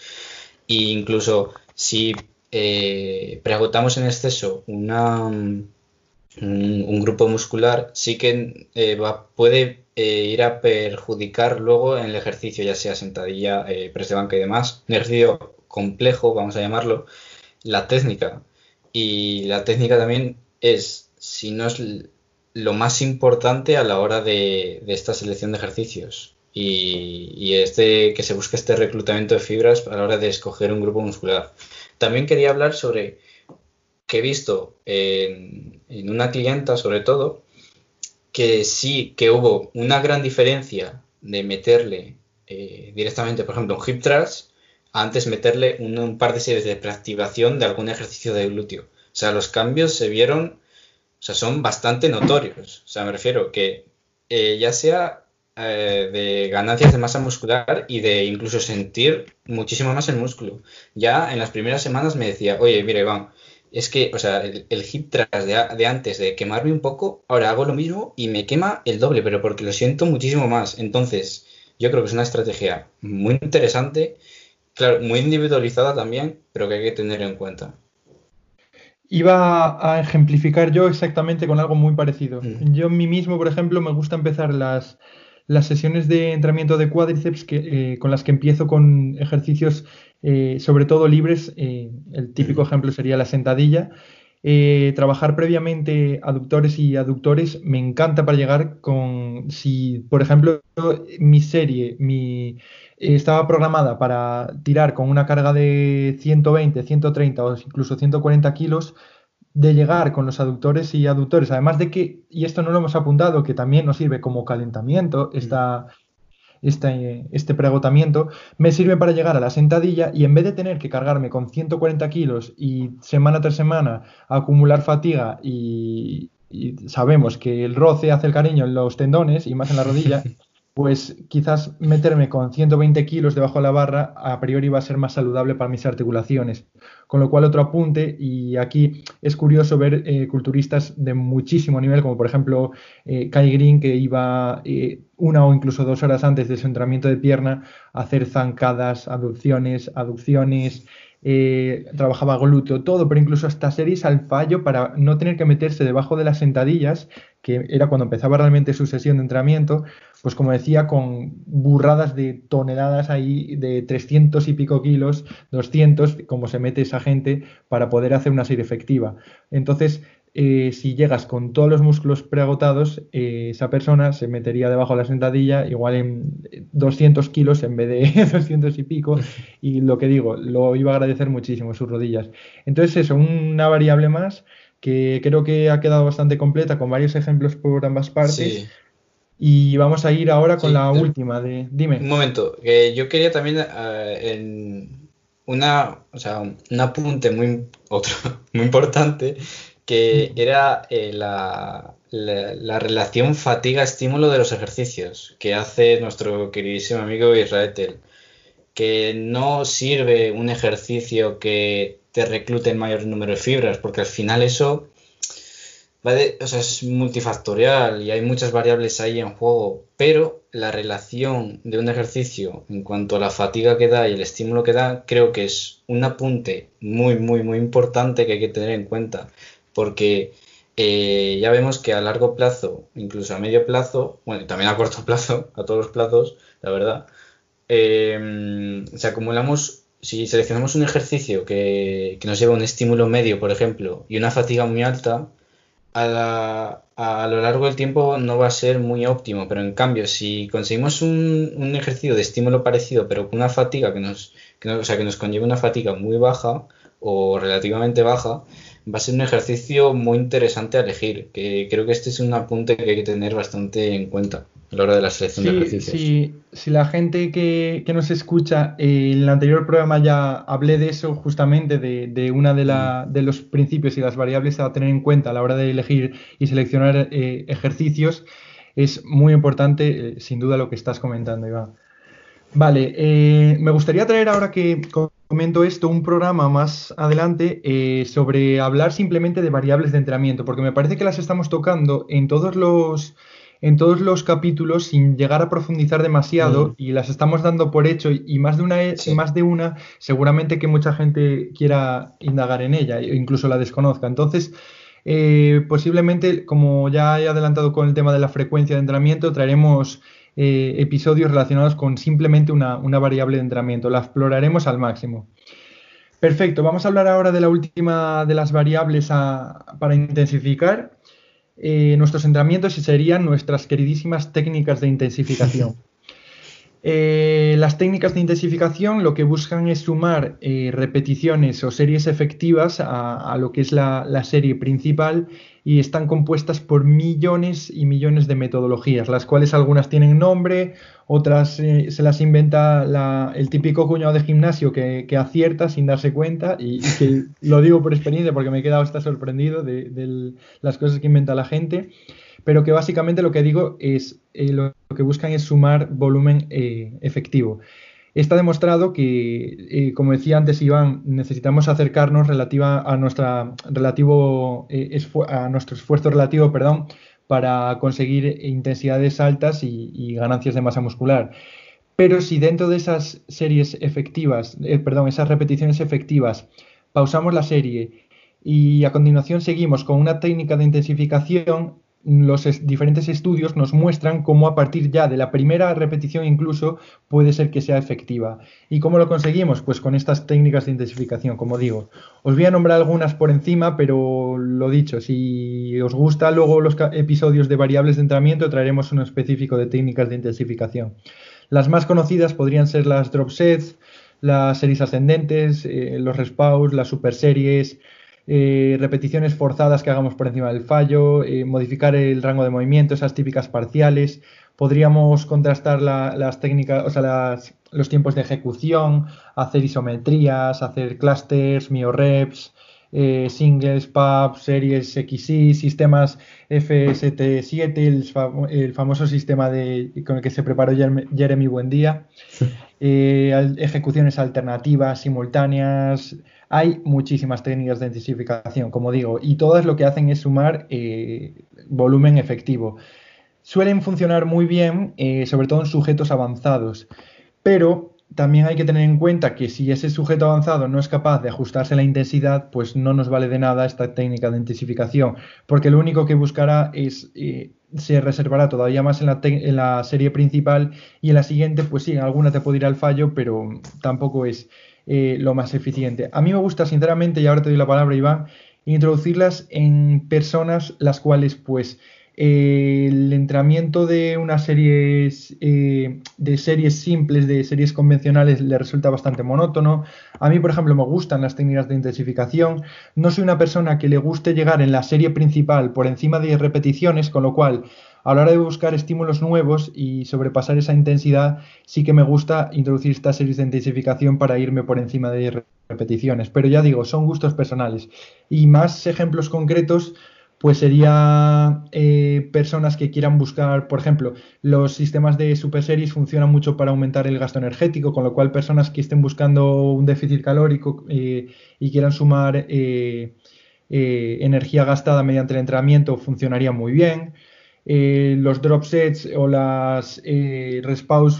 e incluso si eh, preagotamos en exceso una, un, grupo muscular, sí que eh, va, puede eh, ir a perjudicar luego en el ejercicio, ya sea sentadilla, eh, press de banca y demás. Un ejercicio complejo, vamos a llamarlo, la técnica. Y la técnica también es, si no es lo más importante a la hora de, esta selección de ejercicios. Y, este que se busque este reclutamiento de fibras a la hora de escoger un grupo muscular. También quería hablar sobre que he visto en, en una clienta, sobre todo, que sí que hubo una gran diferencia de meterle eh, directamente, por ejemplo, un hip thrust, antes meterle un, par de series de preactivación de algún ejercicio de glúteo. O sea, los cambios se vieron, o sea, son bastante notorios. O sea, me refiero que eh, ya sea eh, de ganancias de masa muscular y de incluso sentir muchísimo más el músculo. Ya en las primeras semanas me decía, oye, mire, Iván, es que, o sea, el, hip thrust de, antes de quemarme un poco, ahora hago lo mismo y me quema el doble, pero porque lo siento muchísimo más. Entonces, yo creo que es una estrategia muy interesante, claro, muy individualizada también, pero que hay que tener en cuenta. Iba a ejemplificar yo exactamente con algo muy parecido. Mm. Yo a mí mismo, por ejemplo, me gusta empezar las, las sesiones de entrenamiento de cuádriceps que, eh, con las que empiezo con ejercicios eh, sobre todo libres. Eh, el típico ejemplo sería la sentadilla. trabajar previamente aductores y aductores me encanta para llegar con, si por ejemplo mi serie mi, estaba programada para tirar con una carga de 120, 130 o incluso 140 kilos, de llegar con los aductores y aductores, además de que, y esto no lo hemos apuntado, que también nos sirve como calentamiento, mm. Este, este preagotamiento, me sirve para llegar a la sentadilla y en vez de tener que cargarme con 140 kilos y semana tras semana acumular fatiga y, y sabemos que el roce hace el cariño en los tendones y más en la rodilla, pues quizás meterme con 120 kilos debajo de la barra a priori va a ser más saludable para mis articulaciones. Con lo cual otro apunte, y aquí es curioso ver eh, culturistas de muchísimo nivel, como por ejemplo eh, Kai Green, que iba eh, una o incluso dos horas antes de su entrenamiento de pierna a hacer zancadas, aducciones, aducciones, trabajaba glúteo, todo, pero incluso hasta series al fallo para no tener que meterse debajo de las sentadillas, que era cuando empezaba realmente su sesión de entrenamiento, pues como decía, con burradas de toneladas ahí de 300 y pico kilos, 200, como se mete esa gente para poder hacer una serie efectiva. Entonces, eh, si llegas con todos los músculos preagotados, eh, esa persona se metería debajo de la sentadilla igual en 200 kilos en vez de 200 y pico. Y lo que digo, lo iba a agradecer muchísimo sus rodillas. Entonces eso, una variable más que creo que ha quedado bastante completa con varios ejemplos por ambas partes. Y vamos a ir ahora con la última de... Dime. Un momento, que yo quería también eh, en una, o sea, un apunte muy, otro, muy importante que era eh, la, relación fatiga-estímulo de los ejercicios que hace nuestro queridísimo amigo Israel, que no sirve un ejercicio que te reclute el mayor número de fibras, porque al final eso es multifactorial y hay muchas variables ahí en juego, pero la relación de un ejercicio en cuanto a la fatiga que da y el estímulo que da, creo que es un apunte muy, muy, muy importante que hay que tener en cuenta porque eh, ya vemos que a largo plazo, incluso a medio plazo, bueno, y también a corto plazo, a todos los plazos, la verdad, eh, si acumulamos, si seleccionamos un ejercicio que, nos lleva un estímulo medio, por ejemplo, y una fatiga muy alta, a, lo largo del tiempo no va a ser muy óptimo, pero en cambio, si conseguimos un, ejercicio de estímulo parecido, pero con una fatiga que nos, que o sea, que nos conlleva una fatiga muy baja o relativamente baja, va a ser un ejercicio muy interesante a elegir, que creo que este es un apunte que hay que tener bastante en cuenta a la hora de la selección de ejercicios. si la gente que, nos escucha, eh, en el anterior programa ya hablé de eso justamente, de, de una de, la, mm. de, los principios y las variables a tener en cuenta a la hora de elegir y seleccionar eh, ejercicios, es muy importante, eh, sin duda, lo que estás comentando, Iván. Vale, me gustaría traer ahora que comento esto, un programa más adelante eh, sobre hablar simplemente de variables de entrenamiento, porque me parece que las estamos tocando en todos los, en todos los capítulos sin llegar a profundizar demasiado mm. y las estamos dando por hecho y más de una más de una seguramente que mucha gente quiera indagar en ella e incluso la desconozca entonces eh, posiblemente como ya he adelantado con el tema de la frecuencia de entrenamiento traeremos eh, episodios relacionados con simplemente una, variable de entrenamiento. La exploraremos al máximo. Perfecto, vamos a hablar ahora de la última de las variables para intensificar eh, nuestros entrenamientos serían nuestras queridísimas técnicas de intensificación. Eh, las técnicas de intensificación lo que buscan es sumar eh, repeticiones o series efectivas a, lo que es la, serie principal y están compuestas por millones y millones de metodologías, las cuales algunas tienen nombre, otras eh, se las inventa el típico cuñado de gimnasio que, acierta sin darse cuenta y, que lo digo por experiencia porque me he quedado hasta sorprendido de, de las cosas que inventa la gente pero que básicamente lo que digo es eh, lo que buscan es sumar volumen eh, efectivo. Está demostrado que, eh, como decía antes Iván, necesitamos acercarnos relativa a, nuestra relativo, a nuestro esfuerzo relativo perdón, para conseguir intensidades altas y, ganancias de masa muscular. Pero si dentro de esas series efectivas, perdón, esas repeticiones efectivas, pausamos la serie y a continuación seguimos con una técnica de intensificación, los diferentes estudios nos muestran cómo a partir ya de la primera repetición incluso puede ser que sea efectiva. ¿Y cómo lo conseguimos? Pues con estas técnicas de intensificación, como digo. Os voy a nombrar algunas por encima, pero lo dicho, si os gusta luego los episodios de variables de entrenamiento, traeremos uno específico de técnicas de intensificación. Las más conocidas podrían ser las drop sets, las series ascendentes, eh, los respawns, las super series, eh, repeticiones forzadas que hagamos por encima del fallo, eh, modificar el rango de movimiento, esas típicas parciales. Podríamos contrastar las técnicas, o sea, los tiempos de ejecución, hacer isometrías, hacer clusters, mioreps, eh, singles, pubs, series XY, sistemas FST7, el, famoso sistema de, con el que se preparó Jeremy Buendía, ejecuciones alternativas, simultáneas, hay muchísimas técnicas de intensificación, como digo, y todas lo que hacen es sumar eh, volumen efectivo. Suelen funcionar muy bien, eh, sobre todo en sujetos avanzados, pero también hay que tener en cuenta que si ese sujeto avanzado no es capaz de ajustarse a la intensidad, pues no nos vale de nada esta técnica de intensificación, porque lo único que buscará es, eh, se reservará todavía más en la, en la, serie principal y en la siguiente, pues sí, en alguna te puede ir al fallo, pero tampoco es eh, lo más eficiente. A mí me gusta, sinceramente, y ahora te doy la palabra, Iván, introducirlas en personas las cuales, pues, eh, el entrenamiento de unas series eh, de series simples, de series convencionales, le resulta bastante monótono. A mí, por ejemplo, me gustan las técnicas de intensificación. No soy una persona que le guste llegar en la serie principal por encima de repeticiones, con lo cual a la hora de buscar estímulos nuevos y sobrepasar esa intensidad, sí que me gusta introducir estas series de intensificación para irme por encima de repeticiones. Pero ya digo, son gustos personales. Y más ejemplos concretos, pues sería eh, personas que quieran buscar, por ejemplo, los sistemas de super series funcionan mucho para aumentar el gasto energético, con lo cual personas que estén buscando un déficit calórico eh, y quieran sumar eh, energía gastada mediante el entrenamiento funcionaría muy bien. Eh, los drop sets o las eh,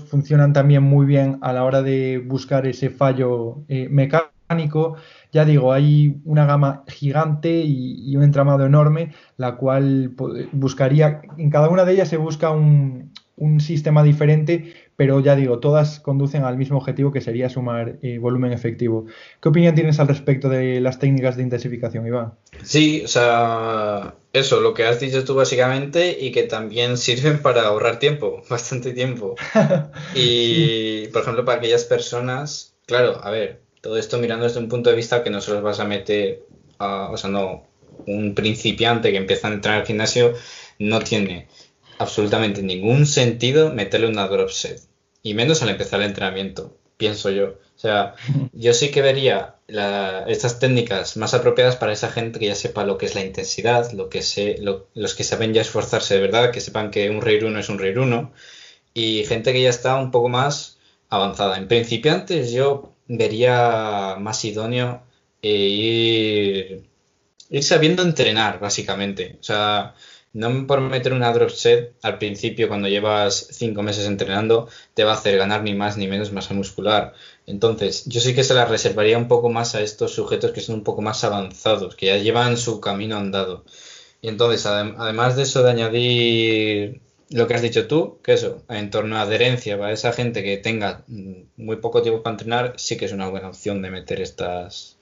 funcionan también muy bien a la hora de buscar ese fallo eh, mecánico. Ya digo, hay una gama gigante y, un entramado enorme, la cual buscaría, en cada una de ellas se busca un, un sistema diferente, pero ya digo, todas conducen al mismo objetivo que sería sumar eh, volumen efectivo. ¿Qué opinión tienes al respecto de las técnicas de intensificación, Iván? Sí, o sea, eso, lo que has dicho tú básicamente y que también sirven para ahorrar tiempo, bastante tiempo. Y, por ejemplo, para aquellas personas, claro, a ver, todo esto mirando desde un punto de vista que no se los vas a meter, a, o sea, no, un principiante que empieza a entrar al gimnasio no tiene absolutamente ningún sentido meterle una drop set y menos al empezar el entrenamiento, pienso yo. O sea, yo sí que vería estas técnicas más apropiadas para esa gente que ya sepa lo que es la intensidad, lo que se, los que saben ya esforzarse de verdad, que sepan que un rey 1 es un rey 1, y gente que ya está un poco más avanzada. En principiantes yo vería más idóneo eh, ir, ir sabiendo entrenar, básicamente. O sea, no por meter una drop set al principio cuando llevas cinco meses entrenando te va a hacer ganar ni más ni menos masa muscular. Entonces, yo sí que se la reservaría un poco más a estos sujetos que son un poco más avanzados, que ya llevan su camino andado. Y entonces, además de eso, de añadir lo que has dicho tú, que eso, en torno a adherencia para esa gente que tenga mm, muy poco tiempo para entrenar, sí que es una buena opción de meter estas,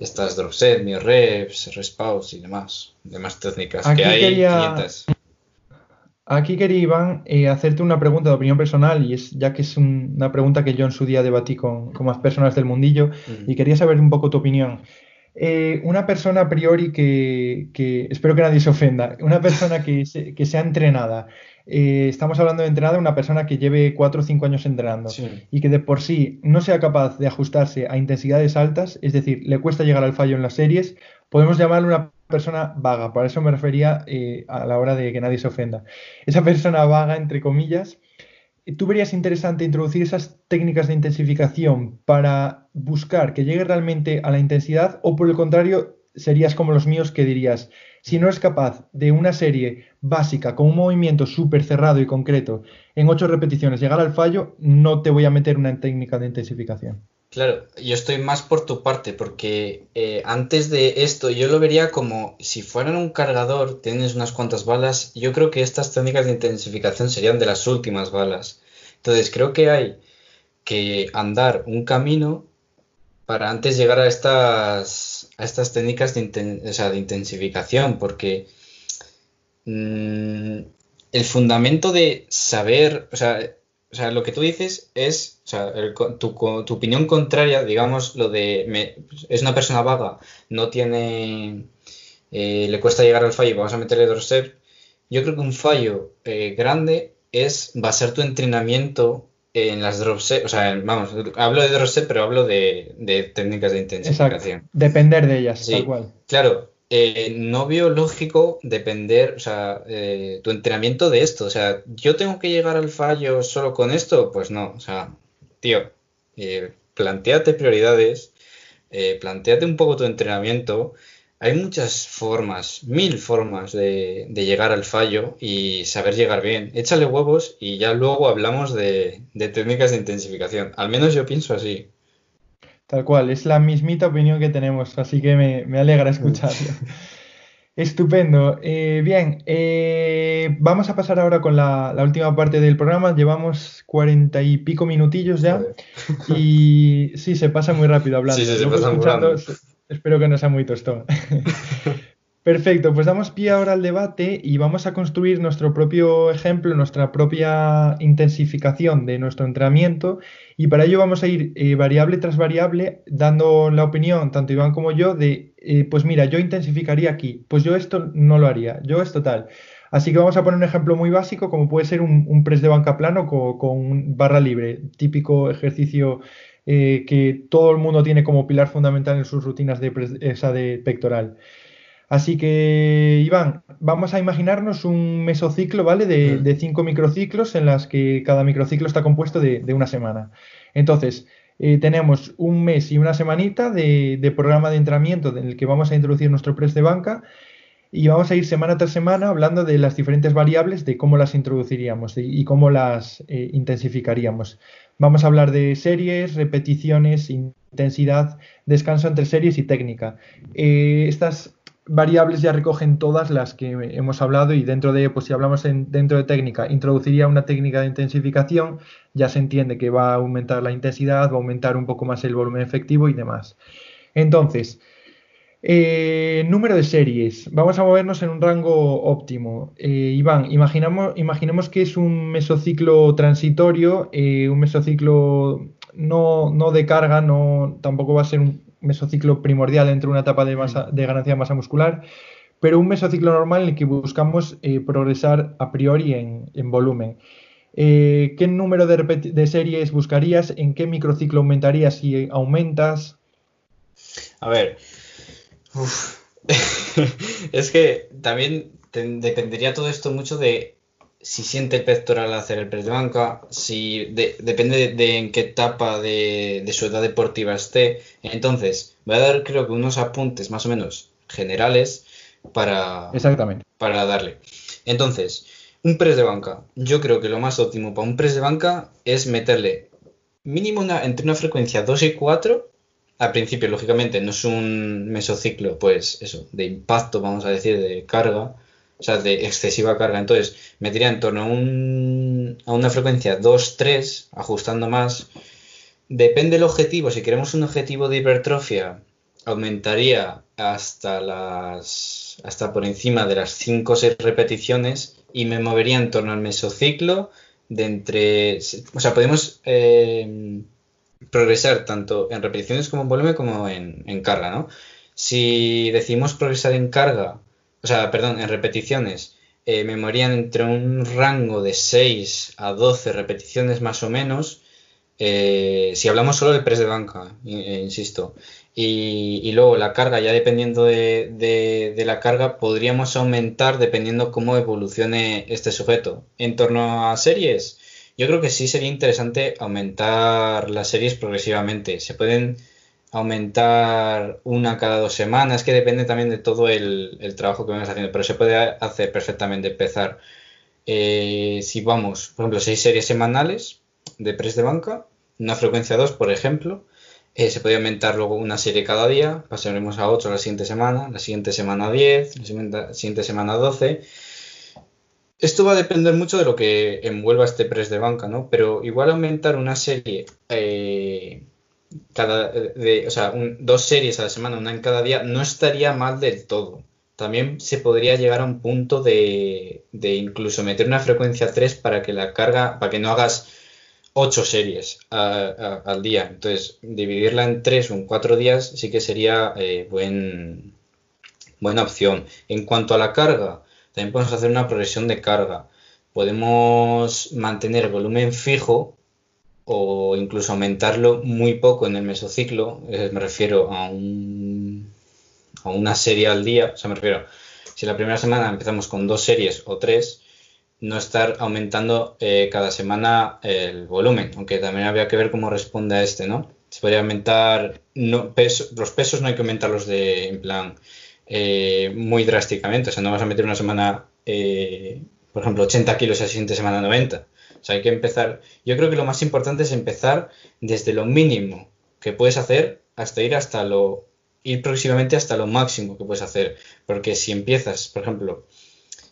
estas drop set, reps, respawns y demás, demás técnicas que hay quería, Aquí quería, Iván, eh, hacerte una pregunta de opinión personal, y es ya que es una pregunta que yo en su día debatí con, más personas del mundillo, y quería saber un poco tu opinión. Eh, una persona a priori que, espero que nadie se ofenda, una persona que, que sea entrenada, eh, estamos hablando de entrenada, una persona que lleve 4 o 5 años entrenando y que de por sí no sea capaz de ajustarse a intensidades altas, es decir, le cuesta llegar al fallo en las series, podemos llamarle una persona vaga, por eso me refería eh, a la hora de que nadie se ofenda. Esa persona vaga, entre comillas, ¿tú verías interesante introducir esas técnicas de intensificación para buscar que llegue realmente a la intensidad o por el contrario serías como los míos que dirías, si no es capaz de una serie básica con un movimiento súper cerrado y concreto en ocho repeticiones llegar al fallo, no te voy a meter una técnica de intensificación. Claro, yo estoy más por tu parte, porque eh, antes de esto yo lo vería como si fueran un cargador, tienes unas cuantas balas, yo creo que estas técnicas de intensificación serían de las últimas balas. Entonces creo que hay que andar un camino para antes llegar a estas, a estas técnicas de, de intensificación, porque mm, el fundamento de saber, o sea, o sea, lo que tú dices es, o sea, tu, tu, opinión contraria, digamos, lo de es una persona vaga, no tiene, eh, le cuesta llegar al fallo, vamos a meterle drop Yo creo que un fallo eh, grande es basar tu entrenamiento en las drop o sea, vamos, hablo de drop pero hablo de, técnicas de intensificación. Depender de ellas, tal cual. Claro, eh, no veo lógico depender, o sea, eh, tu entrenamiento de esto. O sea, yo tengo que llegar al fallo solo con esto, pues no. O sea, tío, eh, planteate prioridades, planteate un poco tu entrenamiento. Hay muchas formas, mil formas de, llegar al fallo y saber llegar bien. Échale huevos y ya luego hablamos de, de técnicas de intensificación. Al menos yo pienso así. Tal cual, es la mismita opinión que tenemos, así que me, alegra escucharlo. Estupendo. Eh, bien, eh, vamos a pasar ahora con la, última parte del programa. Llevamos cuarenta y pico minutillos ya. Y sí, se pasa muy rápido hablando. Sí, se pasa muy rápido. Espero que no sea muy tostón. Perfecto, pues damos pie ahora al debate y vamos a construir nuestro propio ejemplo, nuestra propia intensificación de nuestro entrenamiento y para ello vamos a ir eh, variable tras variable dando la opinión, tanto Iván como yo, de, eh, pues mira, yo intensificaría aquí, pues yo esto no lo haría, yo esto tal. Así que vamos a poner un ejemplo muy básico como puede ser un, press de banca plano con, barra libre, típico ejercicio eh, que todo el mundo tiene como pilar fundamental en sus rutinas de, esa de pectoral. Así que, Iván, vamos a imaginarnos un mesociclo, ¿vale? De, cinco microciclos en las que cada microciclo está compuesto de, una semana. Entonces, eh, tenemos un mes y una semanita de, programa de entrenamiento en el que vamos a introducir nuestro press de banca y vamos a ir semana tras semana hablando de las diferentes variables, de cómo las introduciríamos y, cómo las eh, intensificaríamos. Vamos a hablar de series, repeticiones, intensidad, descanso entre series y técnica. Eh, estas variables ya recogen todas las que hemos hablado y dentro de, pues si hablamos en, dentro de técnica, introduciría una técnica de intensificación, ya se entiende que va a aumentar la intensidad, va a aumentar un poco más el volumen efectivo y demás. Entonces, eh, número de series. Vamos a movernos en un rango óptimo. Eh, Iván, imaginamos, imaginemos que es un mesociclo transitorio, eh, un mesociclo no, no de carga, no, tampoco va a ser un, mesociclo primordial entre una etapa de, masa, de ganancia de masa muscular, pero un mesociclo normal en el que buscamos eh, progresar a priori en, volumen. Eh, ¿Qué número de, series buscarías? ¿En qué microciclo aumentarías si aumentas? A ver, es que también dependería todo esto mucho de si siente el pectoral al hacer el press de banca, si depende de, en qué etapa de, su edad deportiva esté. Entonces, voy a dar creo que unos apuntes más o menos generales para, Exactamente. para darle. Entonces, un press de banca. Yo creo que lo más óptimo para un press de banca es meterle mínimo una, entre una frecuencia 2 y 4. Al principio, lógicamente, no es un mesociclo, pues eso, de impacto, vamos a decir, de carga o sea, de excesiva carga. Entonces, me en torno a, un, a una frecuencia 2-3, ajustando más. Depende del objetivo. Si queremos un objetivo de hipertrofia, aumentaría hasta las hasta por encima de las 5 o 6 repeticiones y me movería en torno al mesociclo de entre, o sea, podemos eh, progresar tanto en repeticiones como en volumen como en, en carga, ¿no? Si decimos progresar en carga, o sea, perdón, en repeticiones, eh, me morían entre un rango de 6 a 12 repeticiones más o menos, eh, si hablamos solo del press de banca, eh, insisto. Y, luego la carga, ya dependiendo de, la carga, podríamos aumentar dependiendo cómo evolucione este sujeto. En torno a series, yo creo que sí sería interesante aumentar las series progresivamente. Se pueden aumentar una cada dos semanas, que depende también de todo el, trabajo que vamos haciendo, pero se puede hacer perfectamente empezar. Eh, si vamos, por ejemplo, seis series semanales de press de banca, una frecuencia 2, por ejemplo, eh, se puede aumentar luego una serie cada día, pasaremos a 8 la siguiente semana, la siguiente semana 10, la siguiente semana 12. Esto va a depender mucho de lo que envuelva este press de banca, ¿no? Pero igual aumentar una serie, eh, cada, de, o sea, dos series a la semana, una en cada día, no estaría mal del todo. También se podría llegar a un punto de, de incluso meter una frecuencia 3 para que la carga, para que no hagas ocho series al día. Entonces, dividirla en tres o en cuatro días sí que sería eh, buen, buena opción. En cuanto a la carga, también podemos hacer una progresión de carga. Podemos mantener el volumen fijo o incluso aumentarlo muy poco en el mesociclo. Eh, me refiero a, un, a una serie al día. O sea, me refiero, si la primera semana empezamos con dos series o tres, no estar aumentando eh, cada semana el volumen, aunque también habría que ver cómo responde a este, ¿no? Se podría aumentar, no, los pesos no hay que aumentarlos de, en plan, eh, muy drásticamente, o sea, no vas a meter una semana, eh, por ejemplo, 80 kilos y la siguiente semana 90. O sea, hay que empezar, yo creo que lo más importante es empezar desde lo mínimo que puedes hacer hasta ir hasta lo, ir próximamente hasta lo máximo que puedes hacer, porque si empiezas, por ejemplo,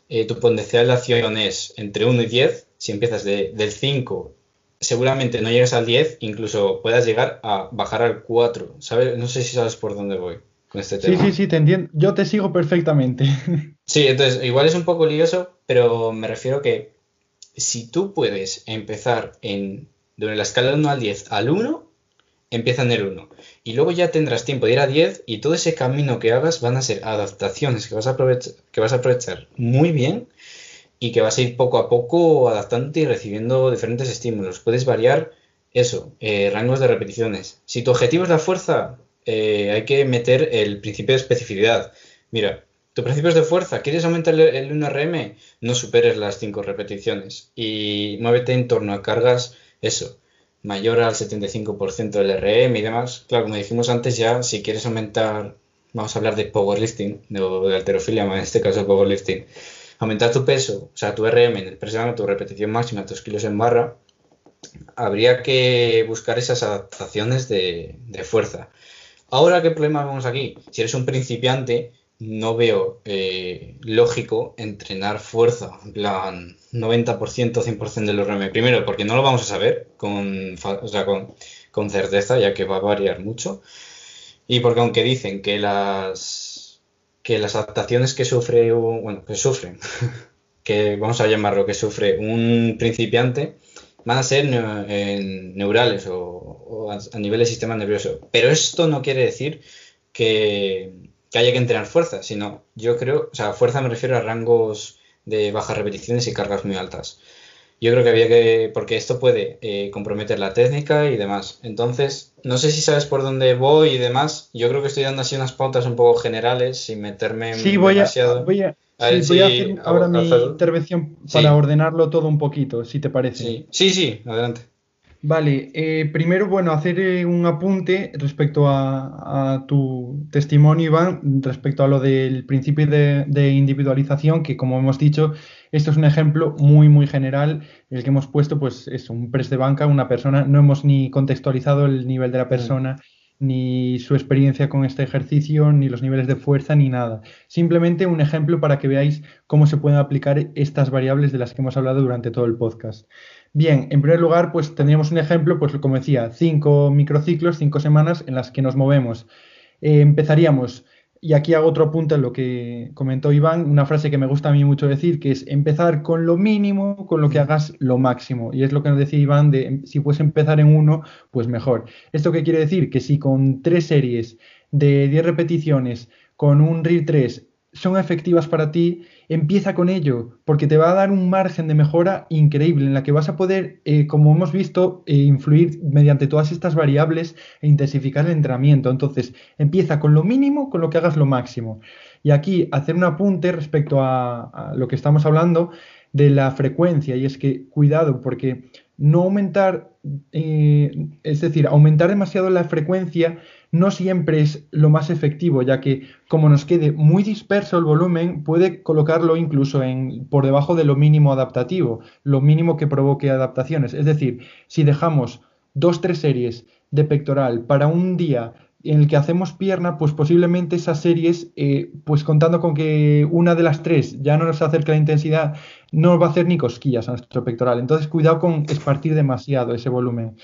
eh, tu potencial de acción es entre 1 y 10, si empiezas del 5, seguramente no llegas al 10, incluso puedas llegar a bajar al 4. ¿sabes? No sé si sabes por dónde voy con este tema. Sí, sí, sí, te entiendo. Yo te sigo perfectamente. Sí, entonces igual es un poco lioso, pero me refiero que si tú puedes empezar en de la escala de 1 al 10 al 1, empieza en el 1 y luego ya tendrás tiempo de ir a 10 y todo ese camino que hagas van a ser adaptaciones que vas a aprovechar, que vas a aprovechar muy bien y que vas a ir poco a poco adaptándote y recibiendo diferentes estímulos. Puedes variar eso, eh, rangos de repeticiones. Si tu objetivo es la fuerza, eh, hay que meter el principio de especificidad. Mira, tu principio es de fuerza, ¿quieres aumentar el, el 1RM? No superes las 5 repeticiones y muévete en torno a cargas, eso, mayor al 75% del RM y demás. Claro, como dijimos antes, ya si quieres aumentar, vamos a hablar de powerlifting, de, de alterofilia, en este caso powerlifting, aumentar tu peso, o sea, tu RM en el presionando tu repetición máxima, tus kilos en barra, habría que buscar esas adaptaciones de, de fuerza. Ahora, ¿qué problema vemos aquí? Si eres un principiante, no veo eh, lógico entrenar fuerza, en plan 90%, 100% del RM. Primero, porque no lo vamos a saber con, con, certeza, ya que va a variar mucho. Y porque aunque dicen que las, que las adaptaciones que sufre, bueno, que sufren, que vamos a llamarlo que sufre un principiante, van a ser neurales o, a nivel del sistema nervioso. Pero esto no quiere decir que, que haya que entrenar fuerza, sino yo creo, o sea, fuerza me refiero a rangos de bajas repeticiones y cargas muy altas. Yo creo que había que, porque esto puede eh, comprometer la técnica y demás. Entonces, no sé si sabes por dónde voy y demás. Yo creo que estoy dando así unas pautas un poco generales sin meterme sí, voy demasiado. A, voy a, voy a hacer ahora mi intervención para ordenarlo todo un poquito, si te parece. Sí, sí, sí adelante. Vale, eh, primero, bueno, hacer eh, un apunte respecto a, tu testimonio, Iván, respecto a lo del principio de, individualización, que como hemos dicho, esto es un ejemplo muy, muy general, el que hemos puesto, pues es un press de banca, una persona, no hemos ni contextualizado el nivel de la persona, ni su experiencia con este ejercicio, ni los niveles de fuerza, ni nada. Simplemente un ejemplo para que veáis cómo se pueden aplicar estas variables de las que hemos hablado durante todo el podcast. Bien, en primer lugar, pues tendríamos un ejemplo, pues como decía, cinco microciclos, cinco semanas en las que nos movemos. Eh, empezaríamos Y aquí hago otro punto en lo que comentó Iván, una frase que me gusta a mí mucho decir, que es empezar con lo mínimo, con lo que hagas lo máximo. Y es lo que nos decía Iván, de si puedes empezar en uno, pues mejor. ¿Esto qué quiere decir? Que si con tres series de 10 repeticiones, con un RIR 3, son efectivas para ti, empieza con ello, porque te va a dar un margen de mejora increíble en la que vas a poder, eh, como hemos visto, eh, influir mediante todas estas variables e intensificar el entrenamiento. Entonces, empieza con lo mínimo, con lo que hagas lo máximo. Y aquí hacer un apunte respecto a, lo que estamos hablando de la frecuencia, y es que cuidado, porque no aumentar, eh, es decir, aumentar demasiado la frecuencia no siempre es lo más efectivo, ya que como nos quede muy disperso el volumen, puede colocarlo incluso en, por debajo de lo mínimo adaptativo, lo mínimo que provoque adaptaciones. Es decir, si dejamos dos, tres series de pectoral para un día en el que hacemos pierna, pues posiblemente esas series, eh, pues contando con que una de las tres ya no nos acerca la intensidad, no va a hacer ni cosquillas a nuestro pectoral. Entonces, cuidado con espartir demasiado ese volumen.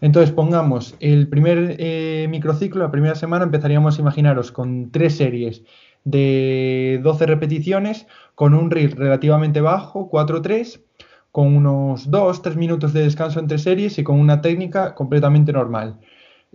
Entonces, pongamos el primer eh, microciclo, la primera semana, empezaríamos, imaginaros, con tres series de 12 repeticiones, con un RIR relativamente bajo, 4-3, con unos 2-3 minutos de descanso entre series y con una técnica completamente normal.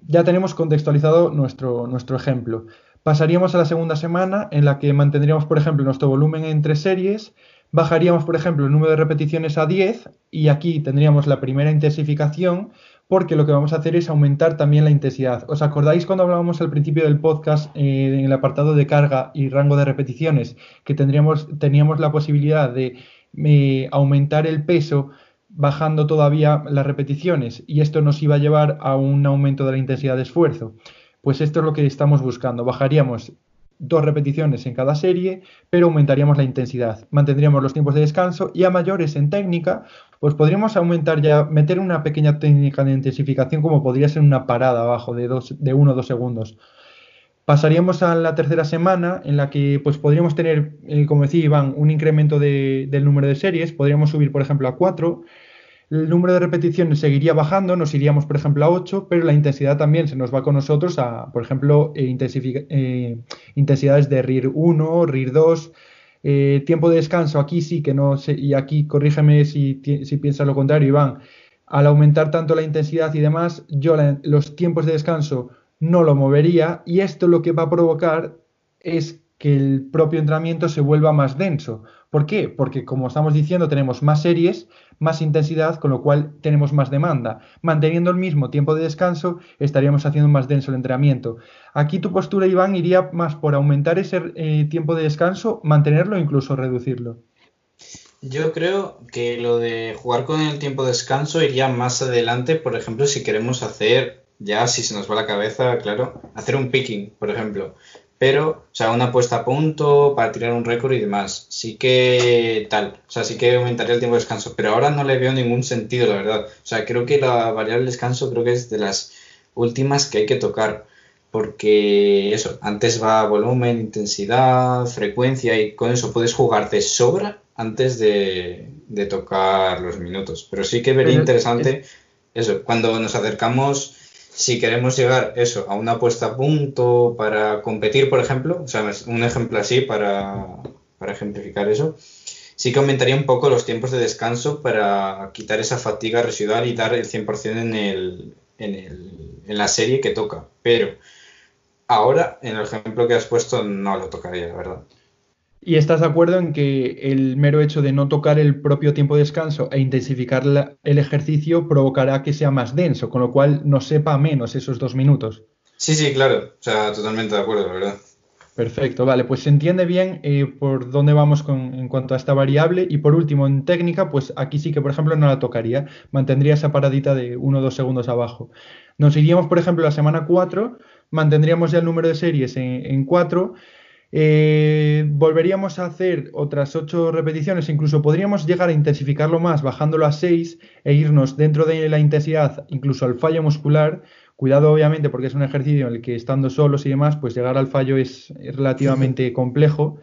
Ya tenemos contextualizado nuestro, nuestro ejemplo. Pasaríamos a la segunda semana en la que mantendríamos, por ejemplo, nuestro volumen en tres series, bajaríamos, por ejemplo, el número de repeticiones a 10 y aquí tendríamos la primera intensificación porque lo que vamos a hacer es aumentar también la intensidad. ¿Os acordáis cuando hablábamos al principio del podcast eh, en el apartado de carga y rango de repeticiones que tendríamos, teníamos la posibilidad de eh, aumentar el peso bajando todavía las repeticiones y esto nos iba a llevar a un aumento de la intensidad de esfuerzo? Pues esto es lo que estamos buscando. Bajaríamos dos repeticiones en cada serie, pero aumentaríamos la intensidad, mantendríamos los tiempos de descanso y a mayores en técnica, pues podríamos aumentar ya, meter una pequeña técnica de intensificación como podría ser una parada abajo de, dos, de uno o dos segundos. Pasaríamos a la tercera semana en la que pues podríamos tener, eh, como decía Iván, un incremento de, del número de series, podríamos subir por ejemplo a cuatro, el número de repeticiones seguiría bajando, nos iríamos, por ejemplo, a 8, pero la intensidad también se nos va con nosotros a, por ejemplo, eh, eh, intensidades de RIR 1, RIR 2. Eh, tiempo de descanso, aquí sí que no sé, y aquí corrígeme si, si piensas lo contrario, Iván. Al aumentar tanto la intensidad y demás, yo los tiempos de descanso no lo movería y esto lo que va a provocar es que el propio entrenamiento se vuelva más denso. ¿Por qué? Porque como estamos diciendo, tenemos más series, más intensidad, con lo cual tenemos más demanda. Manteniendo el mismo tiempo de descanso, estaríamos haciendo más denso el entrenamiento. Aquí tu postura, Iván, iría más por aumentar ese eh, tiempo de descanso, mantenerlo o incluso reducirlo. Yo creo que lo de jugar con el tiempo de descanso iría más adelante, por ejemplo, si queremos hacer, ya si se nos va la cabeza, claro, hacer un picking, por ejemplo pero, o sea, una puesta a punto para tirar un récord y demás. Sí que tal, o sea, sí que aumentaría el tiempo de descanso, pero ahora no le veo ningún sentido, la verdad. O sea, creo que la variable descanso creo que es de las últimas que hay que tocar, porque eso, antes va volumen, intensidad, frecuencia y con eso puedes jugar de sobra antes de, tocar los minutos. Pero sí que vería interesante eso, cuando nos acercamos si queremos llegar eso a una puesta a punto para competir, por ejemplo, o sea, un ejemplo así para, ejemplificar eso, sí que aumentaría un poco los tiempos de descanso para quitar esa fatiga residual y dar el 100% en, el, en, el, en la serie que toca. Pero ahora, en el ejemplo que has puesto, no lo tocaría, la verdad. ¿Y estás de acuerdo en que el mero hecho de no tocar el propio tiempo de descanso e intensificar el ejercicio provocará que sea más denso, con lo cual no sepa menos esos dos minutos? Sí, sí, claro. O sea, totalmente de acuerdo, la verdad. Perfecto, vale, pues se entiende bien eh, por dónde vamos con, en cuanto a esta variable. Y por último, en técnica, pues aquí sí que, por ejemplo, no la tocaría. Mantendría esa paradita de uno o dos segundos abajo. Nos iríamos, por ejemplo, a la semana 4, mantendríamos ya el número de series en 4 eh, volveríamos a hacer otras 8 repeticiones, incluso podríamos llegar a intensificarlo más bajándolo a 6 e irnos dentro de la intensidad incluso al fallo muscular. Cuidado obviamente porque es un ejercicio en el que estando solos y demás, pues llegar al fallo es, relativamente complejo.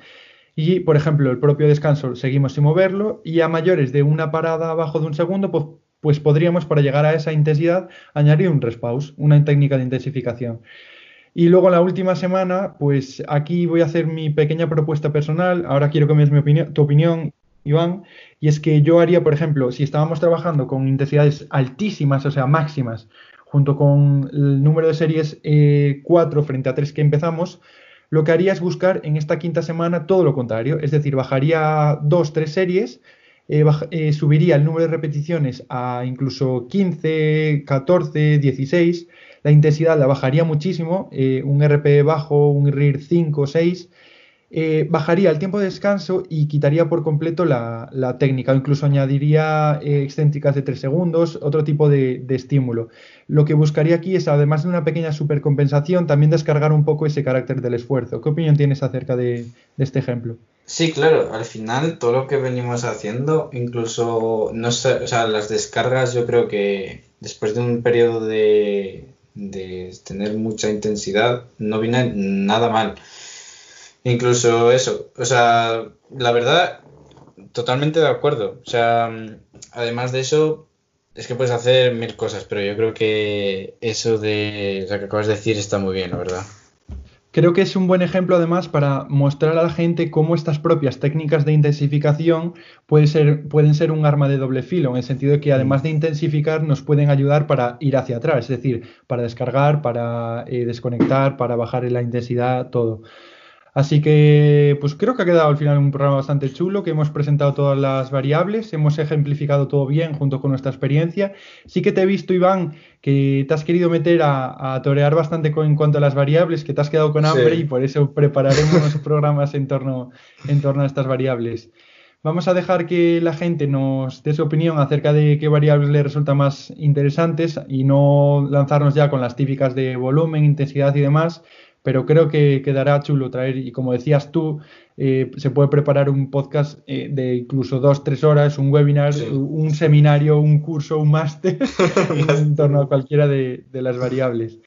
Y, por ejemplo, el propio descanso seguimos sin moverlo y a mayores de una parada abajo de un segundo, pues, pues podríamos para llegar a esa intensidad añadir un respause, una técnica de intensificación. Y luego la última semana, pues aquí voy a hacer mi pequeña propuesta personal. Ahora quiero que me des mi tu opinión, Iván. Y es que yo haría, por ejemplo, si estábamos trabajando con intensidades altísimas, o sea, máximas, junto con el número de series 4 eh, frente a 3 que empezamos, lo que haría es buscar en esta quinta semana todo lo contrario. Es decir, bajaría 2, 3 series eh, eh, subiría el número de repeticiones a incluso 15, 14, 16, la intensidad la bajaría muchísimo, eh, un RP bajo, un RIR 5, 6, bajaría el tiempo de descanso y quitaría por completo la, técnica, o incluso añadiría excéntricas de 3 segundos, otro tipo de, estímulo. Lo que buscaría aquí es, además de una pequeña supercompensación, también descargar un poco ese carácter del esfuerzo. ¿Qué opinión tienes acerca de este ejemplo? Sí, claro, al final todo lo que venimos haciendo, incluso, no sé, o sea, las descargas yo creo que después de un periodo de, de tener mucha intensidad, no viene nada mal. Incluso eso, o sea, la verdad, totalmente de acuerdo. O sea, además de eso, es que puedes hacer mil cosas, pero yo creo que eso de lo que acabas de decir está muy bien, la verdad. Creo que es un buen ejemplo además para mostrar a la gente cómo estas propias técnicas de intensificación pueden ser, pueden ser un arma de doble filo, en el sentido de que además de intensificar nos pueden ayudar para ir hacia atrás, es decir, para descargar, para eh, desconectar, para bajar la intensidad, todo. Así que, pues creo que ha quedado al final un programa bastante chulo, que hemos presentado todas las variables, hemos ejemplificado todo bien junto con nuestra experiencia. Sí que te he visto, Iván, que te has querido meter a, torear bastante en cuanto a las variables, que te has quedado con hambre y por eso prepararemos unos programas en torno, en torno a estas variables. Vamos a dejar que la gente nos dé su opinión acerca de qué variables le resultan más interesantes y no lanzarnos ya con las típicas de volumen, intensidad y demás, pero creo que quedará chulo traer, y como decías tú, eh, se puede preparar un podcast eh, de incluso dos, tres horas, un webinar, un seminario, un curso, un máster en torno a cualquiera de, las variables.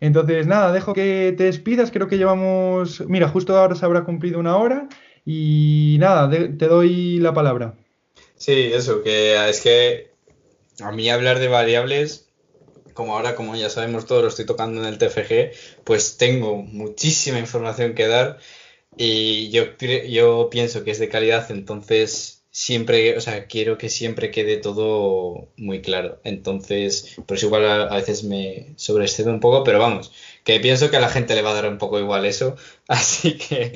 Entonces, nada, dejo que te despidas, creo que llevamos, mira, justo ahora se habrá cumplido una hora y nada, te doy la palabra. Sí, eso, que es que a mí hablar de variables como ahora, como ya sabemos todos, lo estoy tocando en el TFG, pues tengo muchísima información que dar y yo, yo pienso que es de calidad, entonces siempre, o sea, quiero que siempre quede todo muy claro. Entonces, pues igual a, veces me sobreexcedo un poco, pero vamos, que pienso que a la gente le va a dar un poco igual eso, así que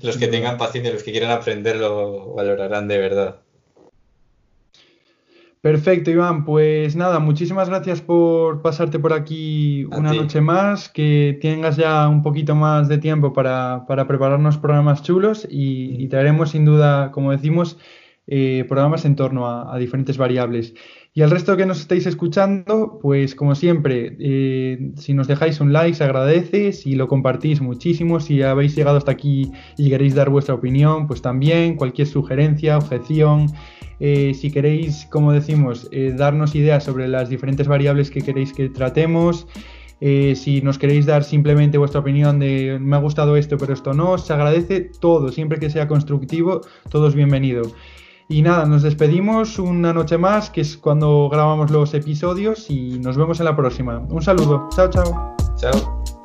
los que tengan paciencia, los que quieran aprender, lo valorarán de verdad. Perfecto, Iván. Pues nada, muchísimas gracias por pasarte por aquí una noche más, que tengas ya un poquito más de tiempo para, para prepararnos programas chulos y, te haremos sin duda, como decimos, eh, programas en torno a, diferentes variables. Y al resto que nos estáis escuchando, pues como siempre, eh, si nos dejáis un like se agradece, si lo compartís muchísimo, si habéis llegado hasta aquí y queréis dar vuestra opinión, pues también, cualquier sugerencia, objeción. Eh, si queréis, como decimos, eh, darnos ideas sobre las diferentes variables que queréis que tratemos, si nos queréis dar simplemente vuestra opinión de me ha gustado esto, pero esto no, se agradece todo, siempre que sea constructivo, todo es bienvenido. Y nada, nos despedimos una noche más, que es cuando grabamos los episodios, y nos vemos en la próxima. Un saludo, chao, chao. Chao.